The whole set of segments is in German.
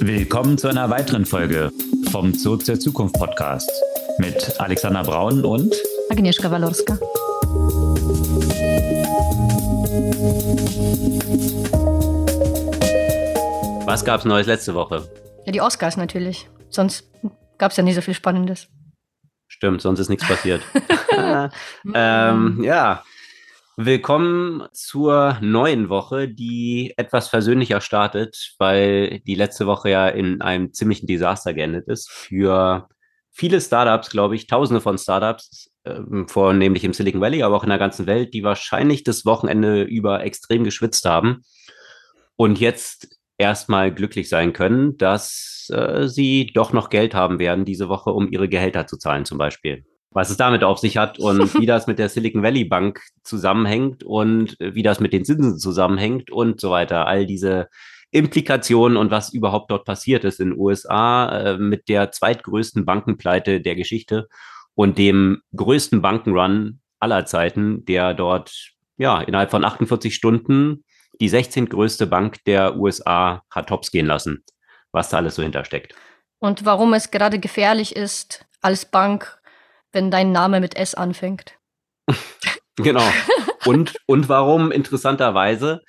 Willkommen zu einer weiteren Folge vom Zurück zur Zukunft Podcast mit Alexander Braun und Agnieszka Walorska. Was gab es Neues letzte Woche? Ja, die Oscars natürlich. Sonst gab es ja nicht so viel Spannendes. Stimmt, sonst ist nichts passiert. ähm, ja, willkommen zur neuen Woche, die etwas versöhnlicher startet, weil die letzte Woche ja in einem ziemlichen Desaster geendet ist. Für viele Startups, glaube ich, tausende von Startups, äh, vornehmlich im Silicon Valley, aber auch in der ganzen Welt, die wahrscheinlich das Wochenende über extrem geschwitzt haben und jetzt erstmal glücklich sein können, dass äh, sie doch noch Geld haben werden diese Woche, um ihre Gehälter zu zahlen zum Beispiel. Was es damit auf sich hat und wie das mit der Silicon Valley Bank zusammenhängt und wie das mit den Zinsen zusammenhängt und so weiter. All diese Implikationen und was überhaupt dort passiert ist in den USA äh, mit der zweitgrößten Bankenpleite der Geschichte und dem größten Bankenrun aller Zeiten, der dort ja innerhalb von 48 Stunden die 16. größte Bank der USA hat Tops gehen lassen, was da alles so hintersteckt. Und warum es gerade gefährlich ist als Bank, wenn dein Name mit S anfängt. genau. Und, und warum interessanterweise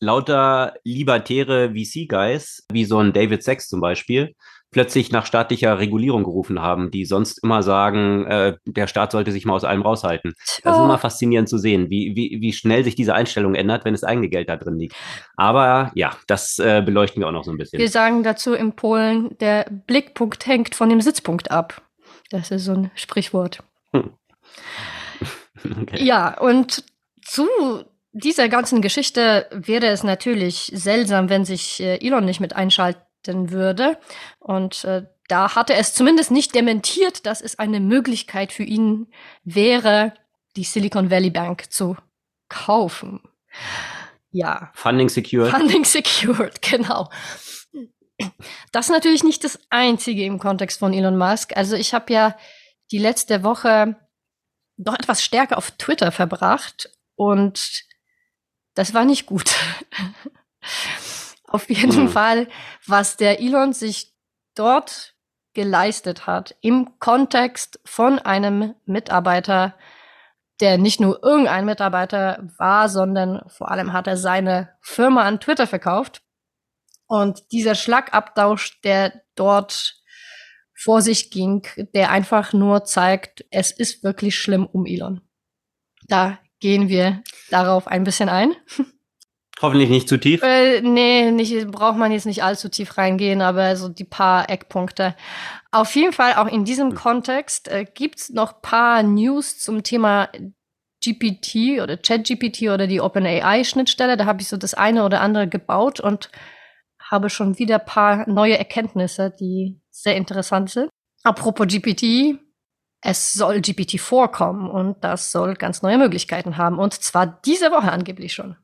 lauter libertäre VC-Guys, wie so ein David Sachs zum Beispiel, plötzlich nach staatlicher Regulierung gerufen haben, die sonst immer sagen, äh, der Staat sollte sich mal aus allem raushalten. Tja. Das ist immer faszinierend zu sehen, wie, wie, wie schnell sich diese Einstellung ändert, wenn das eigene Geld da drin liegt. Aber ja, das äh, beleuchten wir auch noch so ein bisschen. Wir sagen dazu in Polen, der Blickpunkt hängt von dem Sitzpunkt ab. Das ist so ein Sprichwort. Hm. Okay. Ja, und zu dieser ganzen Geschichte wäre es natürlich seltsam, wenn sich äh, Elon nicht mit einschalten würde. Und äh, da hatte es zumindest nicht dementiert, dass es eine Möglichkeit für ihn wäre, die Silicon Valley Bank zu kaufen. Ja. Funding secured. Funding secured, genau. Das ist natürlich nicht das Einzige im Kontext von Elon Musk. Also ich habe ja die letzte Woche doch etwas stärker auf Twitter verbracht und das war nicht gut. Auf jeden mhm. Fall, was der Elon sich dort geleistet hat im Kontext von einem Mitarbeiter, der nicht nur irgendein Mitarbeiter war, sondern vor allem hat er seine Firma an Twitter verkauft. Und dieser Schlagabtausch, der dort vor sich ging, der einfach nur zeigt, es ist wirklich schlimm um Elon. Da gehen wir darauf ein bisschen ein. Hoffentlich nicht zu tief. Äh, nee, nicht, braucht man jetzt nicht allzu tief reingehen, aber so die paar Eckpunkte. Auf jeden Fall auch in diesem hm. Kontext äh, gibt's noch paar News zum Thema GPT oder ChatGPT oder die OpenAI-Schnittstelle. Da habe ich so das eine oder andere gebaut und habe schon wieder paar neue Erkenntnisse, die sehr interessant sind. Apropos GPT, es soll GPT-4 kommen und das soll ganz neue Möglichkeiten haben. Und zwar diese Woche angeblich schon.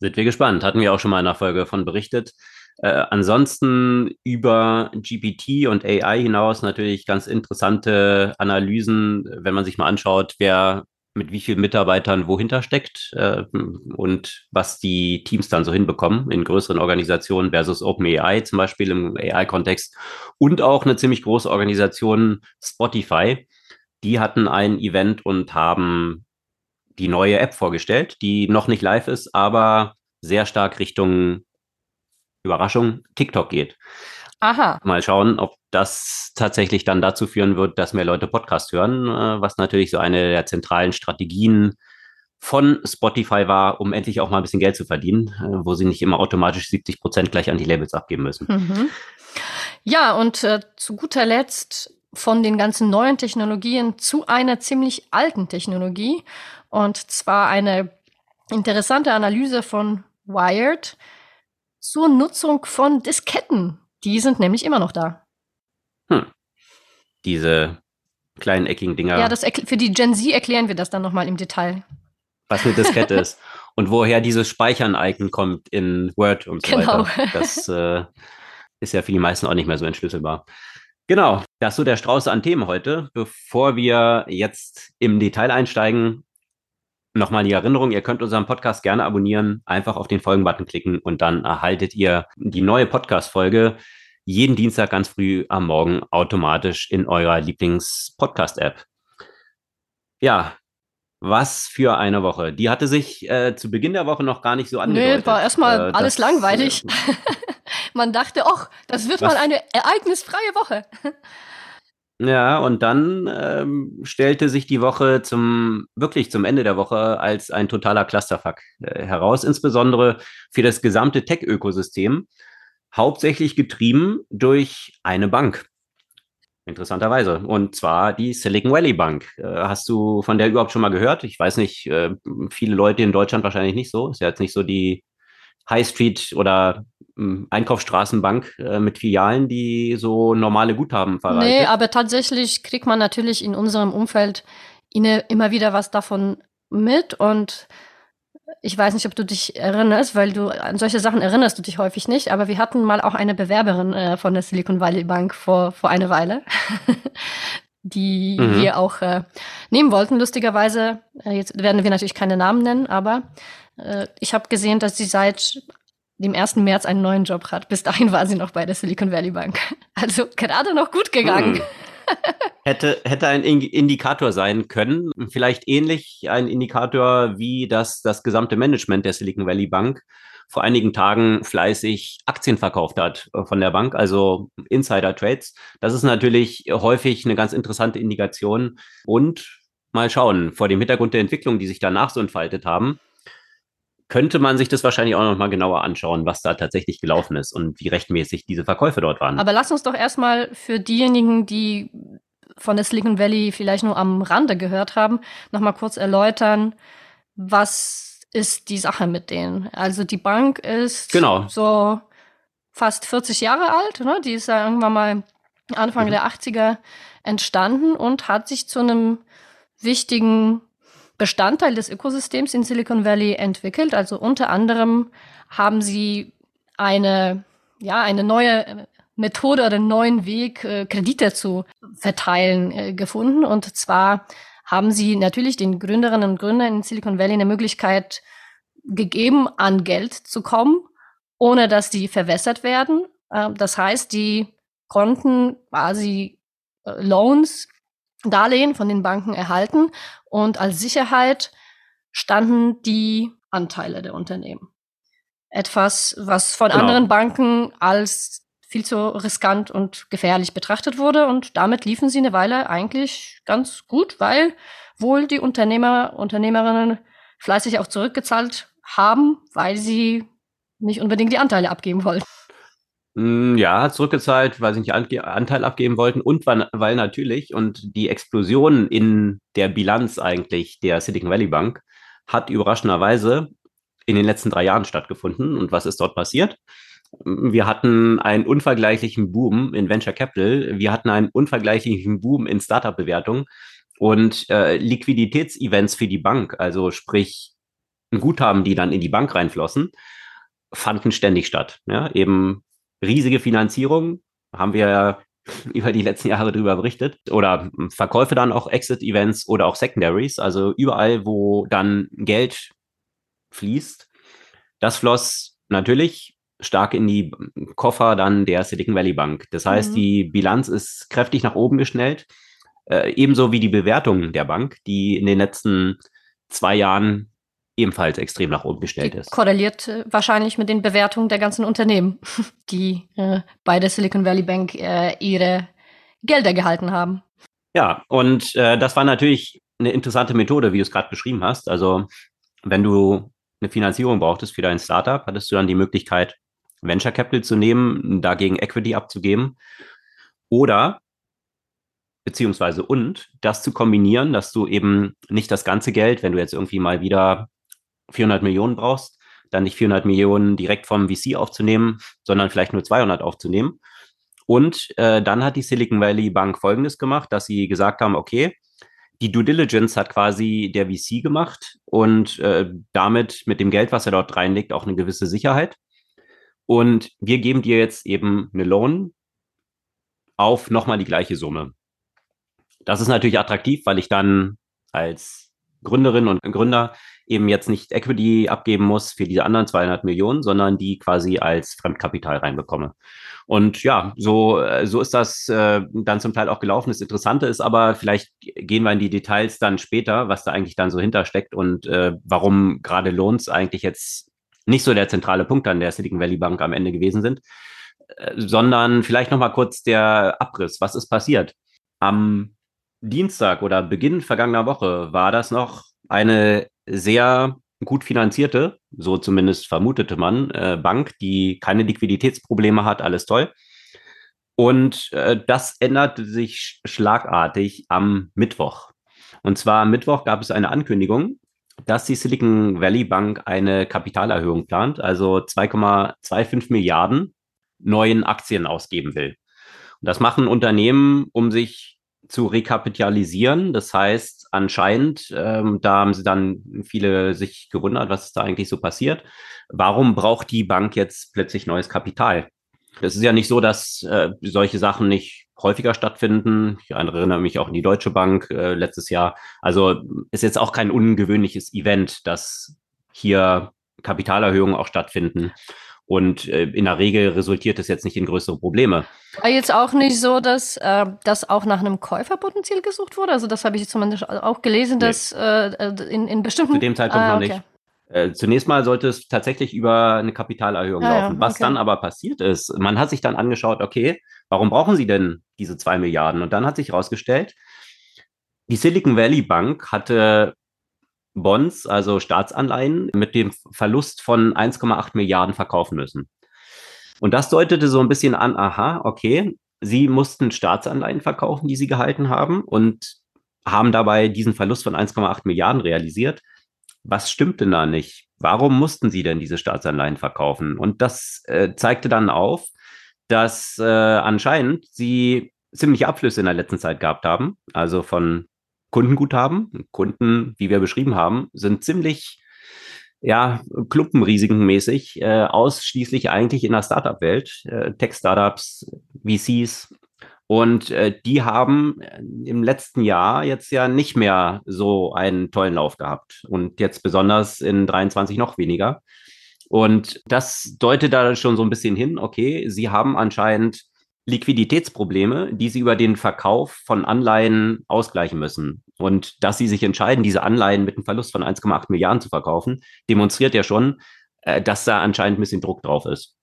Sind wir gespannt. Hatten wir auch schon mal in einer Folge von berichtet. Äh, ansonsten über GPT und AI hinaus natürlich ganz interessante Analysen, wenn man sich mal anschaut, wer mit wie vielen Mitarbeitern wohinter steckt äh, und was die Teams dann so hinbekommen in größeren Organisationen versus OpenAI zum Beispiel im AI-Kontext und auch eine ziemlich große Organisation Spotify. Die hatten ein Event und haben die neue App vorgestellt, die noch nicht live ist, aber sehr stark Richtung Überraschung TikTok geht. Aha. Mal schauen, ob das tatsächlich dann dazu führen wird, dass mehr Leute Podcast hören, äh, was natürlich so eine der zentralen Strategien von Spotify war, um endlich auch mal ein bisschen Geld zu verdienen, äh, wo sie nicht immer automatisch 70 Prozent gleich an die Labels abgeben müssen. Mhm. Ja, und äh, zu guter Letzt von den ganzen neuen Technologien zu einer ziemlich alten Technologie. Und zwar eine interessante Analyse von Wired zur Nutzung von Disketten. Die sind nämlich immer noch da. Hm. Diese kleinen eckigen Dinger. Ja, das für die Gen Z erklären wir das dann nochmal im Detail. Was eine Diskette ist und woher dieses Speichern-Icon kommt in Word und so genau. weiter. Das äh, ist ja für die meisten auch nicht mehr so entschlüsselbar. Genau, das ist so der Strauß an Themen heute. Bevor wir jetzt im Detail einsteigen, nochmal die Erinnerung, ihr könnt unseren Podcast gerne abonnieren, einfach auf den Folgen-Button klicken und dann erhaltet ihr die neue Podcast-Folge jeden Dienstag ganz früh am Morgen automatisch in eurer Lieblings-Podcast-App. Ja, was für eine Woche. Die hatte sich äh, zu Beginn der Woche noch gar nicht so angedeutet. Nee, war erstmal äh, alles langweilig. Äh, man dachte, ach, das wird was? mal eine ereignisfreie Woche. Ja, und dann ähm, stellte sich die Woche zum wirklich zum Ende der Woche als ein totaler Clusterfuck äh, heraus, insbesondere für das gesamte Tech-Ökosystem, hauptsächlich getrieben durch eine Bank. Interessanterweise. Und zwar die Silicon Valley Bank. Äh, hast du von der überhaupt schon mal gehört? Ich weiß nicht, äh, viele Leute in Deutschland wahrscheinlich nicht so. Ist ja jetzt nicht so die High Street oder Einkaufsstraßenbank äh, mit Filialen, die so normale Guthaben verwaltet. Nee, aber tatsächlich kriegt man natürlich in unserem Umfeld immer wieder was davon mit und ich weiß nicht, ob du dich erinnerst, weil du an solche Sachen erinnerst du dich häufig nicht, aber wir hatten mal auch eine Bewerberin äh, von der Silicon Valley Bank vor, vor einer Weile, die mhm. wir auch äh, nehmen wollten. Lustigerweise, äh, jetzt werden wir natürlich keine Namen nennen, aber äh, ich habe gesehen, dass sie seit dem 1. März einen neuen Job hat. Bis dahin war sie noch bei der Silicon Valley Bank. Also gerade noch gut gegangen. Mhm hätte, hätte ein Indikator sein können, vielleicht ähnlich ein Indikator wie das, das gesamte Management der Silicon Valley Bank vor einigen Tagen fleißig Aktien verkauft hat äh, von der Bank, also Insider-Trades. Das ist natürlich häufig eine ganz interessante Indikation. Und mal schauen, vor dem Hintergrund der Entwicklung, die sich danach so entfaltet haben, könnte man sich das wahrscheinlich auch noch mal genauer anschauen, was da tatsächlich gelaufen ist und wie rechtmäßig diese Verkäufe dort waren. Aber lass uns doch erstmal für diejenigen, die von der Silicon Valley vielleicht nur am Rande gehört haben, nochmal kurz erläutern, was ist die Sache mit denen? Also die Bank ist genau. so fast 40 Jahre alt, ne? die ist ja irgendwann mal Anfang mhm. der 80er entstanden und hat sich zu einem wichtigen Bestandteil des Ökosystems in Silicon Valley entwickelt. Also unter anderem haben sie eine, ja, eine neue Methode oder einen neuen Weg, äh, Kredite zu verteilen, äh, gefunden. Und zwar haben sie natürlich den Gründerinnen und Gründern in Silicon Valley eine Möglichkeit gegeben, an Geld zu kommen, ohne dass die verwässert werden. Äh, das heißt, die konnten quasi äh, Loans, Darlehen von den Banken erhalten und als Sicherheit standen die Anteile der Unternehmen. Etwas, was von genau. anderen Banken als viel zu riskant und gefährlich betrachtet wurde. Und damit liefen sie eine Weile eigentlich ganz gut, weil wohl die Unternehmer, Unternehmerinnen fleißig auch zurückgezahlt haben, weil sie nicht unbedingt die Anteile abgeben wollten. Mm, ja, zurückgezahlt, weil sie nicht Anteil abgeben wollten und weil, weil natürlich und die Explosion in der Bilanz eigentlich der Silicon Valley Bank hat überraschenderweise in den letzten drei Jahren stattgefunden. Und was ist dort passiert? Wir hatten einen unvergleichlichen Boom in Venture Capital. Wir hatten einen unvergleichlichen Boom in Startup-Bewertung und äh, Liquiditätsevents für die Bank, also sprich Guthaben, die dann in die Bank reinflossen, fanden ständig statt. Ja, eben riesige Finanzierung, haben wir ja über die letzten Jahre darüber berichtet. Oder Verkäufe dann auch Exit-Events oder auch Secondaries, also überall, wo dann Geld fließt. Das floss natürlich stark in die Koffer dann der Silicon Valley Bank. Das heißt, mhm. die Bilanz ist kräftig nach oben geschnellt, äh, ebenso wie die Bewertung der Bank, die in den letzten zwei Jahren ebenfalls extrem nach oben gestellt die ist. Korreliert äh, wahrscheinlich mit den Bewertungen der ganzen Unternehmen, die äh, bei der Silicon Valley Bank äh, ihre Gelder gehalten haben. Ja, und äh, das war natürlich eine interessante Methode, wie du es gerade beschrieben hast. Also wenn du eine Finanzierung brauchtest für dein Startup, hattest du dann die Möglichkeit, Venture Capital zu nehmen, dagegen Equity abzugeben oder beziehungsweise und das zu kombinieren, dass du eben nicht das ganze Geld, wenn du jetzt irgendwie mal wieder 400 Millionen brauchst, dann nicht 400 Millionen direkt vom VC aufzunehmen, sondern vielleicht nur 200 aufzunehmen. Und äh, dann hat die Silicon Valley Bank Folgendes gemacht, dass sie gesagt haben, okay, die Due Diligence hat quasi der VC gemacht und äh, damit mit dem Geld, was er dort reinlegt, auch eine gewisse Sicherheit. Und wir geben dir jetzt eben eine Loan auf nochmal die gleiche Summe. Das ist natürlich attraktiv, weil ich dann als Gründerin und Gründer eben jetzt nicht Equity abgeben muss für diese anderen 200 Millionen, sondern die quasi als Fremdkapital reinbekomme. Und ja, so, äh, so ist das äh, dann zum Teil auch gelaufen. Das Interessante ist aber, vielleicht gehen wir in die Details dann später, was da eigentlich dann so hintersteckt und äh, warum gerade Lohns eigentlich jetzt nicht so der zentrale Punkt an der Silicon Valley Bank am Ende gewesen sind, äh, sondern vielleicht nochmal kurz der Abriss. Was ist passiert? Am Dienstag oder Beginn vergangener Woche war das noch eine sehr gut finanzierte, so zumindest vermutete man, äh, Bank, die keine Liquiditätsprobleme hat, alles toll. Und äh, das änderte sich schlagartig am Mittwoch. Und zwar am Mittwoch gab es eine Ankündigung, dass die Silicon Valley Bank eine Kapitalerhöhung plant, also 2,25 Milliarden neuen Aktien ausgeben will. Und das machen Unternehmen, um sich zu rekapitalisieren. Das heißt, anscheinend, ähm, da haben sie dann viele sich gewundert, was ist da eigentlich so passiert. Warum braucht die Bank jetzt plötzlich neues Kapital? Es ist ja nicht so, dass äh, solche Sachen nicht häufiger stattfinden. Ich erinnere mich auch an die Deutsche Bank äh, letztes Jahr. Also ist jetzt auch kein ungewöhnliches Event, dass hier Kapitalerhöhungen auch stattfinden. Und äh, in der Regel resultiert es jetzt nicht in größere Probleme. War jetzt auch nicht so, dass äh, das auch nach einem Käuferpotenzial gesucht wurde? Also das habe ich zumindest auch gelesen, nee. dass äh, in, in bestimmten... Zu dem Zeitpunkt ah, okay. noch nicht. Äh, zunächst mal sollte es tatsächlich über eine Kapitalerhöhung ah, laufen. Was okay. dann aber passiert ist, man hat sich dann angeschaut, okay, warum brauchen Sie denn diese zwei Milliarden? Und dann hat sich herausgestellt, die Silicon Valley Bank hatte Bonds, also Staatsanleihen, mit dem Verlust von 1,8 Milliarden verkaufen müssen. Und das deutete so ein bisschen an, aha, okay, sie mussten Staatsanleihen verkaufen, die sie gehalten haben und haben dabei diesen Verlust von 1,8 Milliarden realisiert. Was stimmt denn da nicht? Warum mussten sie denn diese Staatsanleihen verkaufen? Und das äh, zeigte dann auf, dass äh, anscheinend sie ziemliche Abflüsse in der letzten Zeit gehabt haben, also von Kundenguthaben. Kunden, wie wir beschrieben haben, sind ziemlich ja, klumpenrisikenmäßig, äh, ausschließlich eigentlich in der Startup-Welt, äh, Tech-Startups, VCs. Und äh, die haben im letzten Jahr jetzt ja nicht mehr so einen tollen Lauf gehabt. Und jetzt besonders in 23 noch weniger. Und das deutet da schon so ein bisschen hin, okay, sie haben anscheinend Liquiditätsprobleme, die sie über den Verkauf von Anleihen ausgleichen müssen. Und dass sie sich entscheiden, diese Anleihen mit einem Verlust von 1,8 Milliarden zu verkaufen, demonstriert ja schon, äh, dass da anscheinend ein bisschen Druck drauf ist.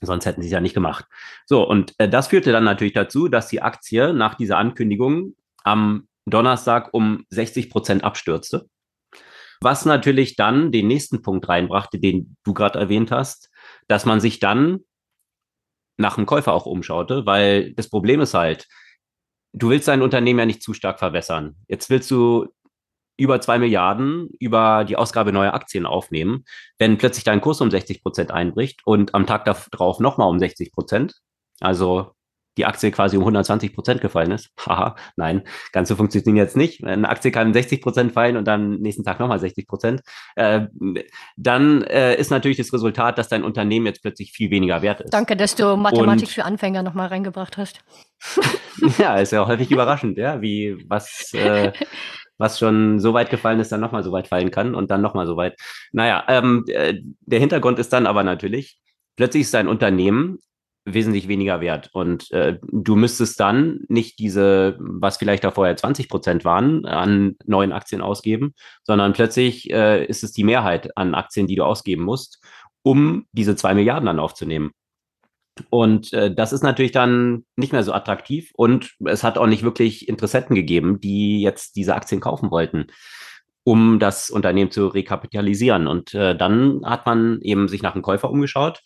Sonst hätten sie es ja nicht gemacht. So, und äh, das führte dann natürlich dazu, dass die Aktie nach dieser Ankündigung am Donnerstag um 60 Prozent abstürzte. Was natürlich dann den nächsten Punkt reinbrachte, den du gerade erwähnt hast, dass man sich dann nach einem Käufer auch umschaute, weil das Problem ist halt, du willst dein Unternehmen ja nicht zu stark verwässern. Jetzt willst du über zwei Milliarden über die Ausgabe neuer Aktien aufnehmen. Wenn plötzlich dein Kurs um 60 Prozent einbricht und am Tag darauf nochmal um 60 Prozent, also die Aktie quasi um 120 Prozent gefallen ist. Haha, nein, ganz so funktioniert jetzt nicht. Eine Aktie kann 60 Prozent fallen und dann nächsten Tag nochmal 60 Prozent. Äh, dann äh, ist natürlich das Resultat, dass dein Unternehmen jetzt plötzlich viel weniger wert ist. Danke, dass du Mathematik und, für Anfänger nochmal reingebracht hast. ja, ist ja häufig überraschend, ja, wie was. Äh, was schon so weit gefallen ist, dann nochmal so weit fallen kann und dann nochmal so weit. Naja, ähm, äh, der Hintergrund ist dann aber natürlich, plötzlich ist dein Unternehmen wesentlich weniger wert. Und äh, du müsstest dann nicht diese, was vielleicht da vorher 20 Prozent waren, an neuen Aktien ausgeben, sondern plötzlich äh, ist es die Mehrheit an Aktien, die du ausgeben musst, um diese zwei Milliarden dann aufzunehmen. Und äh, das ist natürlich dann nicht mehr so attraktiv und es hat auch nicht wirklich Interessenten gegeben, die jetzt diese Aktien kaufen wollten, um das Unternehmen zu rekapitalisieren. Und äh, dann hat man eben sich nach einem Käufer umgeschaut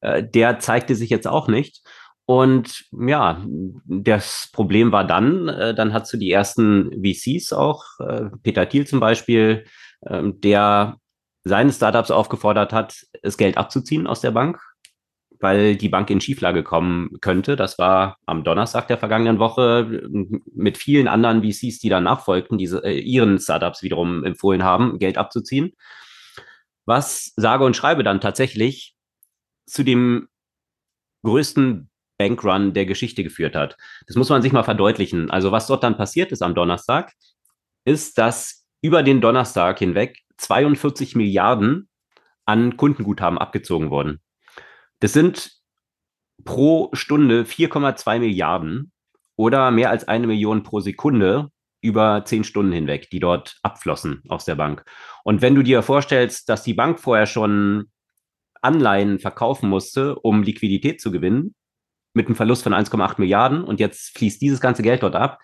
äh, der zeigte sich jetzt auch nicht. Und ja, das Problem war dann, äh, dann hast du die ersten VCs auch, äh, Peter Thiel zum Beispiel, äh, der seine Startups aufgefordert hat, das Geld abzuziehen aus der Bank, weil die Bank in Schieflage kommen könnte. Das war am Donnerstag der vergangenen Woche mit vielen anderen VCs, die danach folgten, die äh, ihren Startups wiederum empfohlen haben, Geld abzuziehen. Was sage und schreibe dann tatsächlich zu dem größten Bankrun der Geschichte geführt hat. Das muss man sich mal verdeutlichen. Also was dort dann passiert ist am Donnerstag, ist, dass über den Donnerstag hinweg 42 Milliarden an Kundenguthaben abgezogen worden. Das sind pro Stunde 4,2 Milliarden oder mehr als eine Million pro Sekunde über zehn Stunden hinweg, die dort abflossen aus der Bank. Und wenn du dir vorstellst, dass die Bank vorher schon Anleihen verkaufen musste, um Liquidität zu gewinnen, mit einem Verlust von 1,8 Milliarden und jetzt fließt dieses ganze Geld dort ab.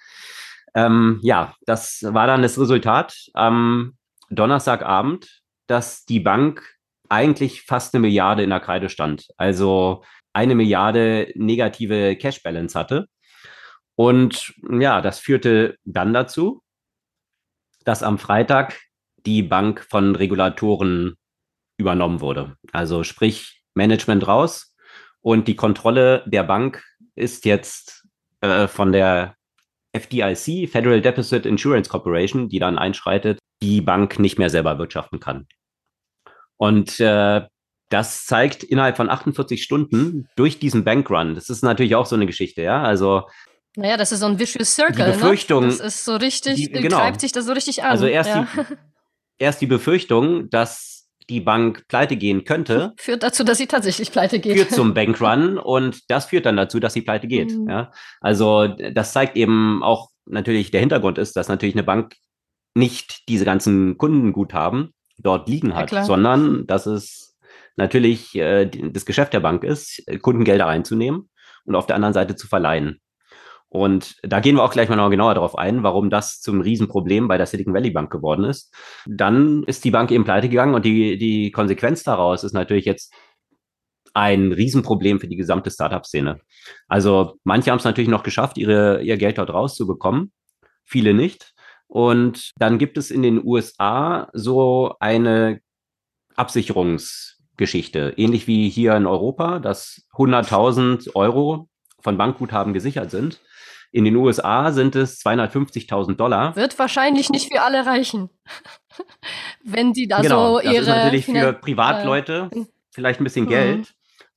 Ähm, ja, das war dann das Resultat am Donnerstagabend, dass die Bank eigentlich fast eine Milliarde in der Kreide stand. Also eine Milliarde negative Cash Balance hatte. Und ja, das führte dann dazu, dass am Freitag die Bank von Regulatoren übernommen wurde. Also sprich Management raus und die Kontrolle der Bank ist jetzt äh, von der FDIC, Federal Deposit Insurance Corporation, die dann einschreitet, die Bank nicht mehr selber wirtschaften kann. Und äh, das zeigt innerhalb von 48 Stunden durch diesen Bankrun, das ist natürlich auch so eine Geschichte, ja, also naja, das ist so ein vicious circle. Die Befürchtung, ne? Das ist so richtig, die, genau. treibt sich das so richtig an. Also erst, ja. die, erst die Befürchtung, dass die Bank pleite gehen könnte. Führt dazu, dass sie tatsächlich pleite geht. Führt zum Bankrun und das führt dann dazu, dass sie pleite geht. Mhm. Ja? Also das zeigt eben auch natürlich, der Hintergrund ist, dass natürlich eine Bank nicht diese ganzen Kundenguthaben dort liegen hat, ja, sondern dass es natürlich äh, das Geschäft der Bank ist, Kundengelder einzunehmen und auf der anderen Seite zu verleihen. Und da gehen wir auch gleich mal noch genauer darauf ein, warum das zum Riesenproblem bei der Silicon Valley Bank geworden ist. Dann ist die Bank eben pleite gegangen und die, die Konsequenz daraus ist natürlich jetzt ein Riesenproblem für die gesamte Startup-Szene. Also manche haben es natürlich noch geschafft, ihre, ihr Geld dort rauszubekommen, viele nicht. Und dann gibt es in den USA so eine Absicherungsgeschichte, ähnlich wie hier in Europa, dass 100.000 Euro von Bankguthaben gesichert sind. In den USA sind es 250.000 Dollar. Wird wahrscheinlich nicht für alle reichen. Wenn die da genau, so ihre. Das ist natürlich für Privatleute äh, vielleicht ein bisschen Geld. Mhm.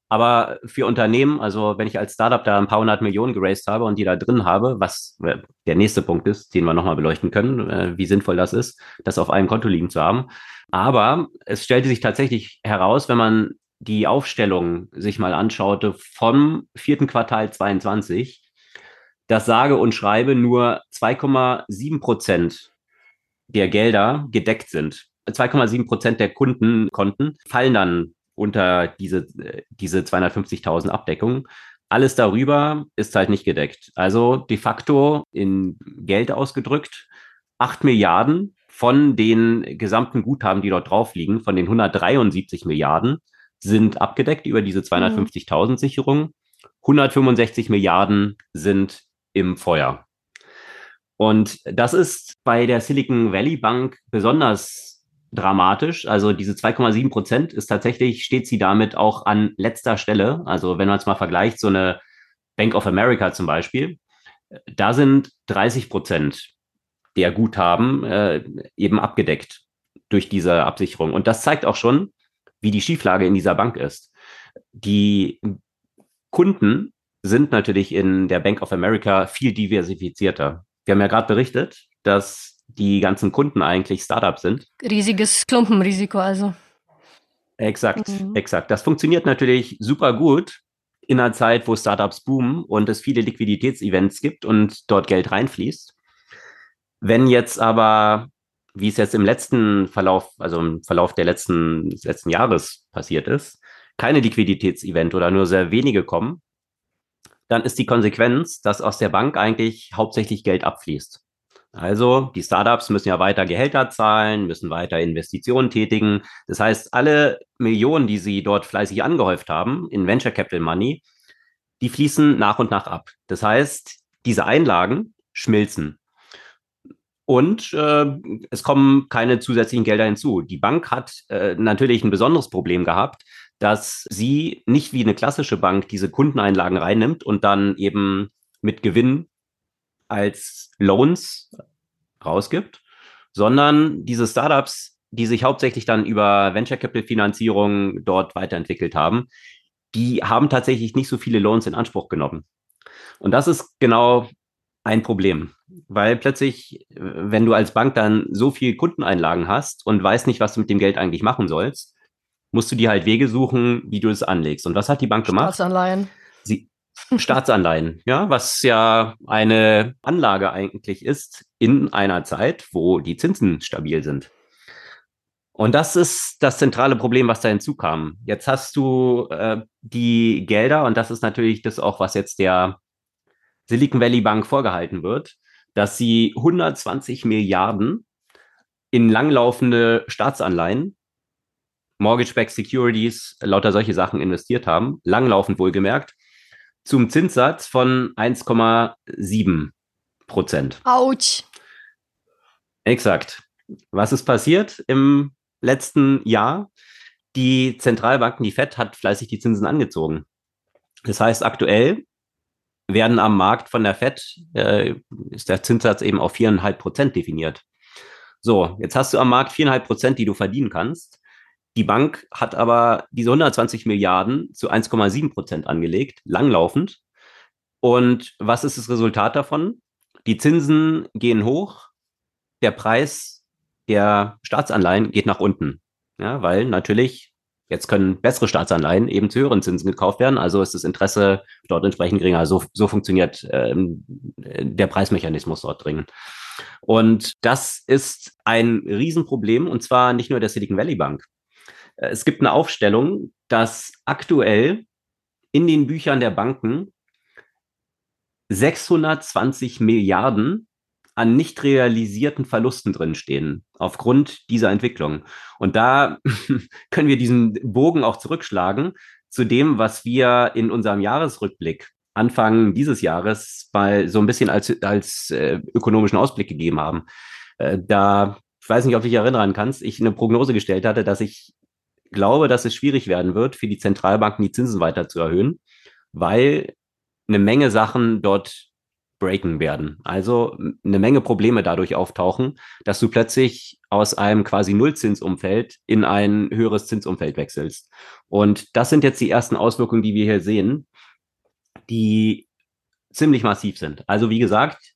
Aber für Unternehmen, also wenn ich als Startup da ein paar hundert Millionen geraced habe und die da drin habe, was äh, der nächste Punkt ist, den wir nochmal beleuchten können, äh, wie sinnvoll das ist, das auf einem Konto liegen zu haben. Aber es stellte sich tatsächlich heraus, wenn man die Aufstellung sich mal anschaute vom vierten Quartal 22, dass sage und schreibe nur 2,7 Prozent der Gelder gedeckt sind. 2,7 Prozent der Kundenkonten fallen dann unter diese, diese 250.000 Abdeckungen. Alles darüber ist halt nicht gedeckt. Also de facto in Geld ausgedrückt, 8 Milliarden von den gesamten Guthaben, die dort drauf liegen, von den 173 Milliarden, sind abgedeckt über diese 250.000 Sicherungen. 165 Milliarden sind im Feuer. Und das ist bei der Silicon Valley Bank besonders dramatisch. Also diese 2,7 Prozent ist tatsächlich, steht sie damit auch an letzter Stelle. Also wenn man es mal vergleicht, so eine Bank of America zum Beispiel, da sind 30 Prozent der Guthaben äh, eben abgedeckt durch diese Absicherung. Und das zeigt auch schon, wie die Schieflage in dieser Bank ist. Die Kunden sind natürlich in der Bank of America viel diversifizierter. Wir haben ja gerade berichtet, dass die ganzen Kunden eigentlich Startups sind. Riesiges Klumpenrisiko also. Exakt, mhm. exakt. Das funktioniert natürlich super gut in einer Zeit, wo Startups boomen und es viele Liquiditätsevents gibt und dort Geld reinfließt. Wenn jetzt aber, wie es jetzt im letzten Verlauf, also im Verlauf der letzten, des letzten Jahres passiert ist, keine Liquiditätsevent oder nur sehr wenige kommen, dann ist die Konsequenz, dass aus der Bank eigentlich hauptsächlich Geld abfließt. Also die Startups müssen ja weiter Gehälter zahlen, müssen weiter Investitionen tätigen. Das heißt, alle Millionen, die sie dort fleißig angehäuft haben in Venture Capital Money, die fließen nach und nach ab. Das heißt, diese Einlagen schmilzen. Und äh, es kommen keine zusätzlichen Gelder hinzu. Die Bank hat äh, natürlich ein besonderes Problem gehabt, dass sie nicht wie eine klassische Bank diese Kundeneinlagen reinnimmt und dann eben mit Gewinn als Loans rausgibt, sondern diese Startups, die sich hauptsächlich dann über Venture Capital Finanzierung dort weiterentwickelt haben, die haben tatsächlich nicht so viele Loans in Anspruch genommen. Und das ist genau ein Problem, weil plötzlich, wenn du als Bank dann so viel Kundeneinlagen hast und weißt nicht, was du mit dem Geld eigentlich machen sollst, musst du dir halt Wege suchen, wie du es anlegst. Und was hat die Bank gemacht? Staatsanleihen. Sie, Staatsanleihen, ja, was ja eine Anlage eigentlich ist in einer Zeit, wo die Zinsen stabil sind. Und das ist das zentrale Problem, was da hinzukam. Jetzt hast du äh, die Gelder, und das ist natürlich das auch, was jetzt der Silicon Valley Bank vorgehalten wird, dass sie 120 Milliarden in langlaufende Staatsanleihen, Mortgage-Backed Securities, lauter solche Sachen investiert haben, langlaufend wohlgemerkt, zum Zinssatz von 1,7 Prozent. Autsch. Exakt. Was ist passiert im letzten Jahr, die Zentralbanken, die FED, hat fleißig die Zinsen angezogen. Das heißt, aktuell werden am Markt von der FED, äh, ist der Zinssatz eben auf 4,5 Prozent definiert. So, jetzt hast du am Markt 4,5 Prozent, die du verdienen kannst. Die Bank hat aber diese 120 Milliarden zu 1,7 Prozent angelegt, langlaufend. Und was ist das Resultat davon? Die Zinsen gehen hoch, der Preis der Staatsanleihen geht nach unten. Ja, weil natürlich jetzt können bessere Staatsanleihen eben zu höheren Zinsen gekauft werden. Also ist das Interesse dort entsprechend geringer. So, so funktioniert ähm, der Preismechanismus dort dringend. Und das ist ein Riesenproblem und zwar nicht nur der Silicon Valley Bank. Äh, es gibt eine Aufstellung, dass aktuell in den Büchern der Banken 620 Milliarden an nicht realisierten Verlusten drinstehen aufgrund dieser Entwicklung. Und da können wir diesen Bogen auch zurückschlagen zu dem, was wir in unserem Jahresrückblick Anfang dieses Jahres mal so ein bisschen als, als äh, ökonomischen Ausblick gegeben haben. Äh, da, ich weiß nicht, ob du dich erinnern kannst, ich eine Prognose gestellt hatte, dass ich glaube, dass es schwierig werden wird, für die Zentralbanken die Zinsen weiter zu erhöhen, weil eine Menge Sachen dort breaken werden. Also eine Menge Probleme dadurch auftauchen, dass du plötzlich aus einem quasi Nullzinsumfeld in ein höheres Zinsumfeld wechselst. Und das sind jetzt die ersten Auswirkungen, die wir hier sehen, die ziemlich massiv sind. Also wie gesagt,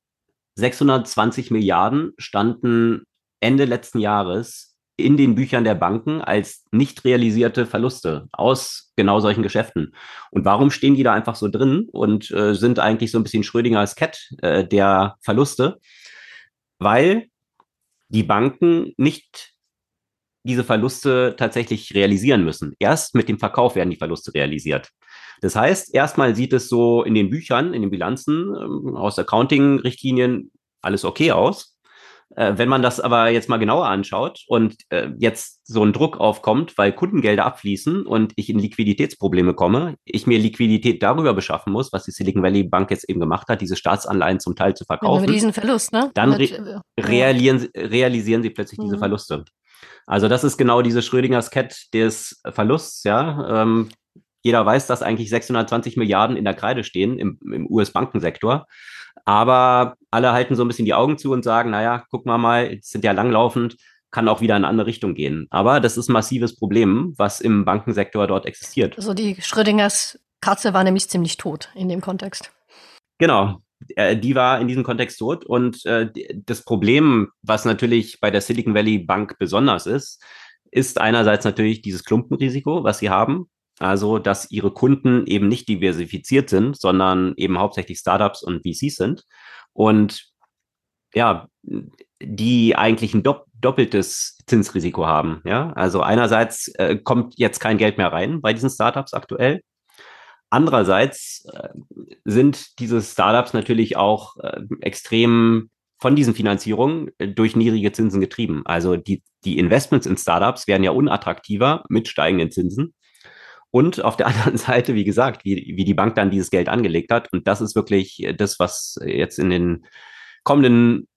620 Milliarden standen Ende letzten Jahres in den Büchern der Banken als nicht realisierte Verluste aus genau solchen Geschäften. Und warum stehen die da einfach so drin und äh, sind eigentlich so ein bisschen Schrödingers Cat äh, der Verluste? Weil die Banken nicht diese Verluste tatsächlich realisieren müssen. Erst mit dem Verkauf werden die Verluste realisiert. Das heißt, erstmal sieht es so in den Büchern, in den Bilanzen ähm, aus Accounting-Richtlinien alles okay aus. Äh, wenn man das aber jetzt mal genauer anschaut und äh, jetzt so ein Druck aufkommt, weil Kundengelder abfließen und ich in Liquiditätsprobleme komme, ich mir Liquidität darüber beschaffen muss, was die Silicon Valley Bank jetzt eben gemacht hat, diese Staatsanleihen zum Teil zu verkaufen. Mit diesen Verlust, ne? Dann re äh, realisieren, realisieren sie plötzlich mhm. diese Verluste. Also das ist genau diese Schrödingers Cat des Verlusts, ja. Ähm, jeder weiß, dass eigentlich 620 Milliarden in der Kreide stehen im, im US-Bankensektor. Aber alle halten so ein bisschen die Augen zu und sagen, naja, guck mal mal, sind ja langlaufend, kann auch wieder in eine andere Richtung gehen. Aber das ist ein massives Problem, was im Bankensektor dort existiert. Also die Schrödingers Katze war nämlich ziemlich tot in dem Kontext. Genau, äh, die war in diesem Kontext tot. Und äh, das Problem, was natürlich bei der Silicon Valley Bank besonders ist, ist einerseits natürlich dieses Klumpenrisiko, was sie haben. Also, dass ihre Kunden eben nicht diversifiziert sind, sondern eben hauptsächlich Startups und VCs sind. Und ja, die eigentlich ein doppeltes Zinsrisiko haben. Ja, also einerseits äh, kommt jetzt kein Geld mehr rein bei diesen Startups aktuell. Andererseits äh, sind diese Startups natürlich auch äh, extrem von diesen Finanzierungen äh, durch niedrige Zinsen getrieben. Also die, die Investments in Startups werden ja unattraktiver mit steigenden Zinsen. Und auf der anderen Seite, wie gesagt, wie, wie die Bank dann dieses Geld angelegt hat. Und das ist wirklich das, was jetzt in den kommenden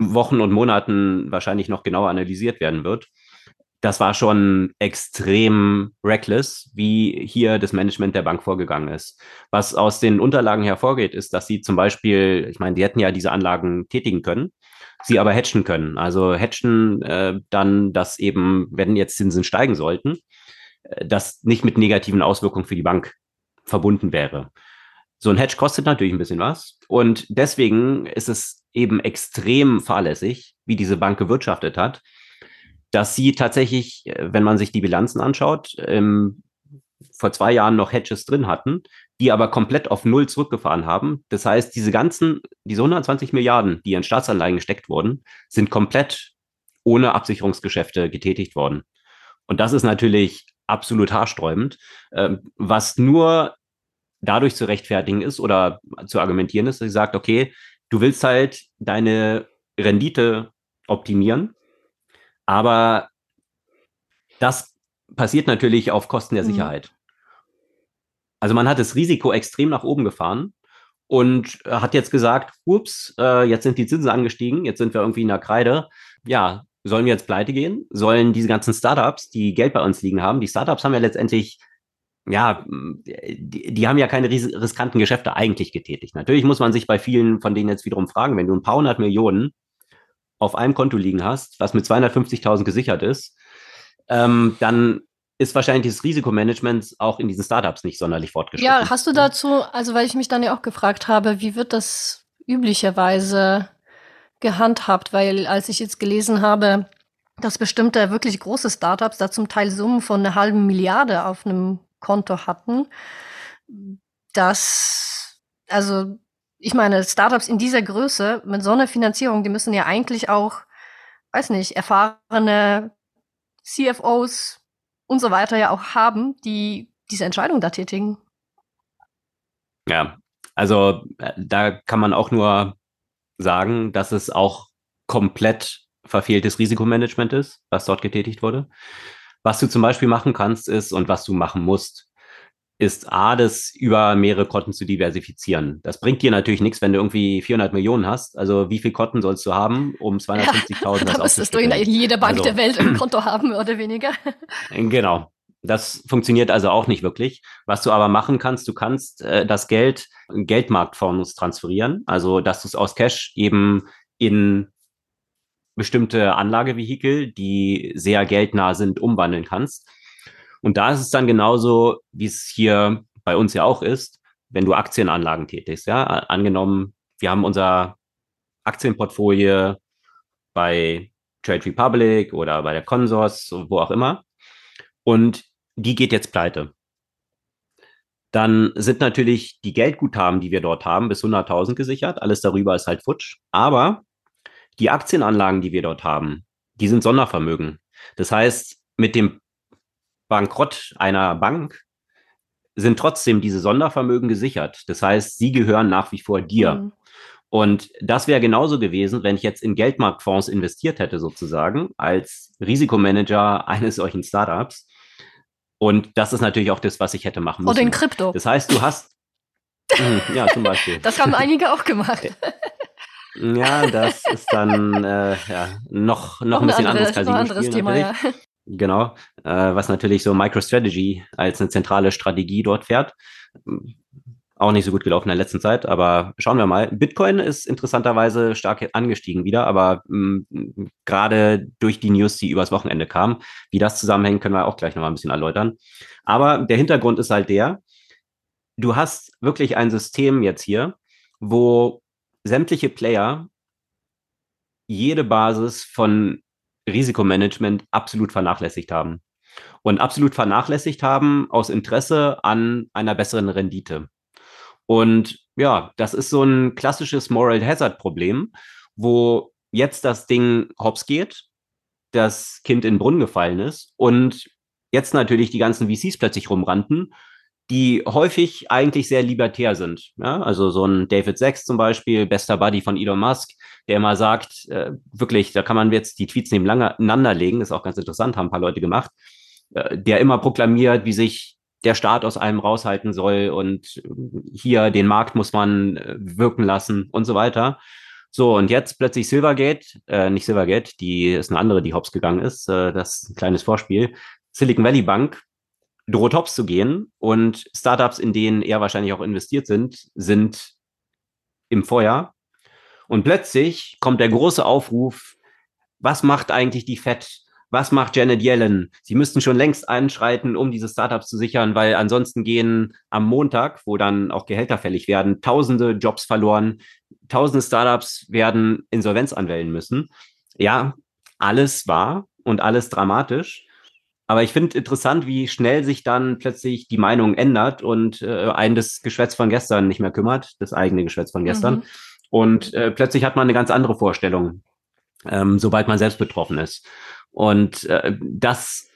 Wochen und Monaten wahrscheinlich noch genauer analysiert werden wird. Das war schon extrem reckless, wie hier das Management der Bank vorgegangen ist. Was aus den Unterlagen hervorgeht, ist, dass sie zum Beispiel, ich meine, die hätten ja diese Anlagen tätigen können, sie aber hatchen können. Also hatchen äh, dann, dass eben, wenn jetzt Zinsen steigen sollten, das nicht mit negativen Auswirkungen für die Bank verbunden wäre. So ein Hedge kostet natürlich ein bisschen was. Und deswegen ist es eben extrem fahrlässig, wie diese Bank gewirtschaftet hat, dass sie tatsächlich, äh, wenn man sich die Bilanzen anschaut, ähm, vor zwei Jahren noch Hedges drin hatten, die aber komplett auf Null zurückgefahren haben. Das heißt, diese ganzen, diese 120 Milliarden, die in Staatsanleihen gesteckt wurden, sind komplett ohne Absicherungsgeschäfte getätigt worden. Und das ist natürlich absolut haarsträubend, ähm, was nur dadurch zu rechtfertigen ist oder zu argumentieren ist, dass sie sagt, okay, du willst halt deine Rendite optimieren, aber das passiert natürlich auf Kosten der mhm. Sicherheit. Also man hat das Risiko extrem nach oben gefahren und hat jetzt gesagt, ups, äh, jetzt sind die Zinsen angestiegen, jetzt sind wir irgendwie in der Kreide. Ja, sollen wir jetzt pleite gehen? Sollen diese ganzen Startups, die Geld bei uns liegen haben, die Startups haben ja letztendlich, ja, die, die haben ja keine riskanten Geschäfte eigentlich getätigt. Natürlich muss man sich bei vielen von denen jetzt wiederum fragen, wenn du ein paar hundert Millionen auf einem Konto liegen hast, was mit 250.000 gesichert ist, ähm, dann ist wahrscheinlich das Risikomanagement auch in diesen Startups nicht sonderlich fortgeschritten. Ja, hast du dazu, also weil ich mich dann ja auch gefragt habe, wie wird das üblicherweise gehandhabt, weil als ich jetzt gelesen habe, dass bestimmte wirklich große Startups da zum Teil Summen von einer halben Milliarde auf einem Konto hatten, dass, also ich meine, Startups in dieser Größe mit so einer Finanzierung, die müssen ja eigentlich auch, weiß nicht, erfahrene CFOs und so weiter ja auch haben, die diese Entscheidung da tätigen. Ja, also äh, da kann man auch nur sagen, dass es auch komplett verfehltes Risikomanagement ist, was dort getätigt wurde. Was du zum Beispiel machen kannst, ist und was du machen musst, ist A, das über mehrere Konten zu diversifizieren. Das bringt dir natürlich nichts, wenn du irgendwie 400 Millionen hast. Also wie viel Konten sollst du haben, um 250.000 ja, Da müsstest du in jeder Bank also, der Welt ein Konto haben, oder weniger. Genau. Das funktioniert also auch nicht wirklich. Was du aber machen kannst, du kannst äh, das Geld Geldmarktfonds transferieren, also dass du es aus Cash eben in bestimmte Anlagevehikel, die sehr geldnah sind, umwandeln kannst. Und da ist es dann genauso, wie es hier bei uns ja auch ist, wenn du Aktienanlagen tätigst. Ja, angenommen, wir haben unser Aktienportfolio bei Trade Republic oder bei der Consors, wo auch immer. Und die geht jetzt pleite. Dann sind natürlich die Geldguthaben, die wir dort haben, bis 100.000 gesichert. Alles darüber ist halt futsch. Aber die Aktienanlagen, die wir dort haben, die sind Sondervermögen. Das heißt, mit dem Bankrott einer Bank sind trotzdem diese Sondervermögen gesichert. Das heißt, sie gehören nach wie vor dir. Mhm. Und das wäre genauso gewesen, wenn ich jetzt in Geldmarktfonds investiert hätte, sozusagen, als Risikomanager eines solchen Startups. Und das ist natürlich auch das, was ich hätte machen müssen. Oder in Krypto. Das heißt, du hast. Hm, ja, zum Beispiel. Das haben einige auch gemacht. Ja, das ist dann äh, ja, noch, noch ein bisschen andere, anderes, anderes Thema, ja. Genau, äh, was natürlich so MicroStrategy als eine zentrale Strategie dort fährt. Auch nicht so gut gelaufen in der letzten Zeit, aber schauen wir mal. Bitcoin ist interessanterweise stark angestiegen wieder, aber mh, gerade durch die News, die übers Wochenende kamen, wie das zusammenhängt, können wir auch gleich noch mal ein bisschen erläutern. Aber der Hintergrund ist halt der, du hast wirklich ein System jetzt hier, wo sämtliche Player jede Basis von Risikomanagement absolut vernachlässigt haben. Und absolut vernachlässigt haben aus Interesse an einer besseren Rendite. Und ja, das ist so ein klassisches Moral Hazard Problem, wo jetzt das Ding hops geht, das Kind in den Brunnen gefallen ist und jetzt natürlich die ganzen VCs plötzlich rumrannten, die häufig eigentlich sehr libertär sind. Ja? Also so ein David Sachs zum Beispiel, bester Buddy von Elon Musk, der immer sagt, äh, wirklich, da kann man jetzt die Tweets nebeneinander legen, ist auch ganz interessant, haben ein paar Leute gemacht, äh, der immer proklamiert, wie sich der Staat aus einem raushalten soll und hier den Markt muss man äh, wirken lassen und so weiter. So, und jetzt plötzlich Silvergate, äh, nicht Silvergate, die ist eine andere, die hops gegangen ist, äh, das ist ein kleines Vorspiel. Silicon Valley Bank droht hops zu gehen und Startups, in denen er wahrscheinlich auch investiert sind, sind im Feuer. Und plötzlich kommt der große Aufruf, was macht eigentlich die FED? Was macht Janet Yellen? Sie müssten schon längst einschreiten, um diese Startups zu sichern, weil ansonsten gehen am Montag, wo dann auch Gehälter fällig werden, tausende Jobs verloren, tausende Startups werden Insolvenz anmelden müssen. Ja, alles wahr und alles dramatisch. Aber ich finde interessant, wie schnell sich dann plötzlich die Meinung ändert und äh, ein das Geschwätz von gestern nicht mehr kümmert, das eigene Geschwätz von gestern. Mhm. Und äh, plötzlich hat man eine ganz andere Vorstellung, ähm, sobald man selbst betroffen ist. Und äh, das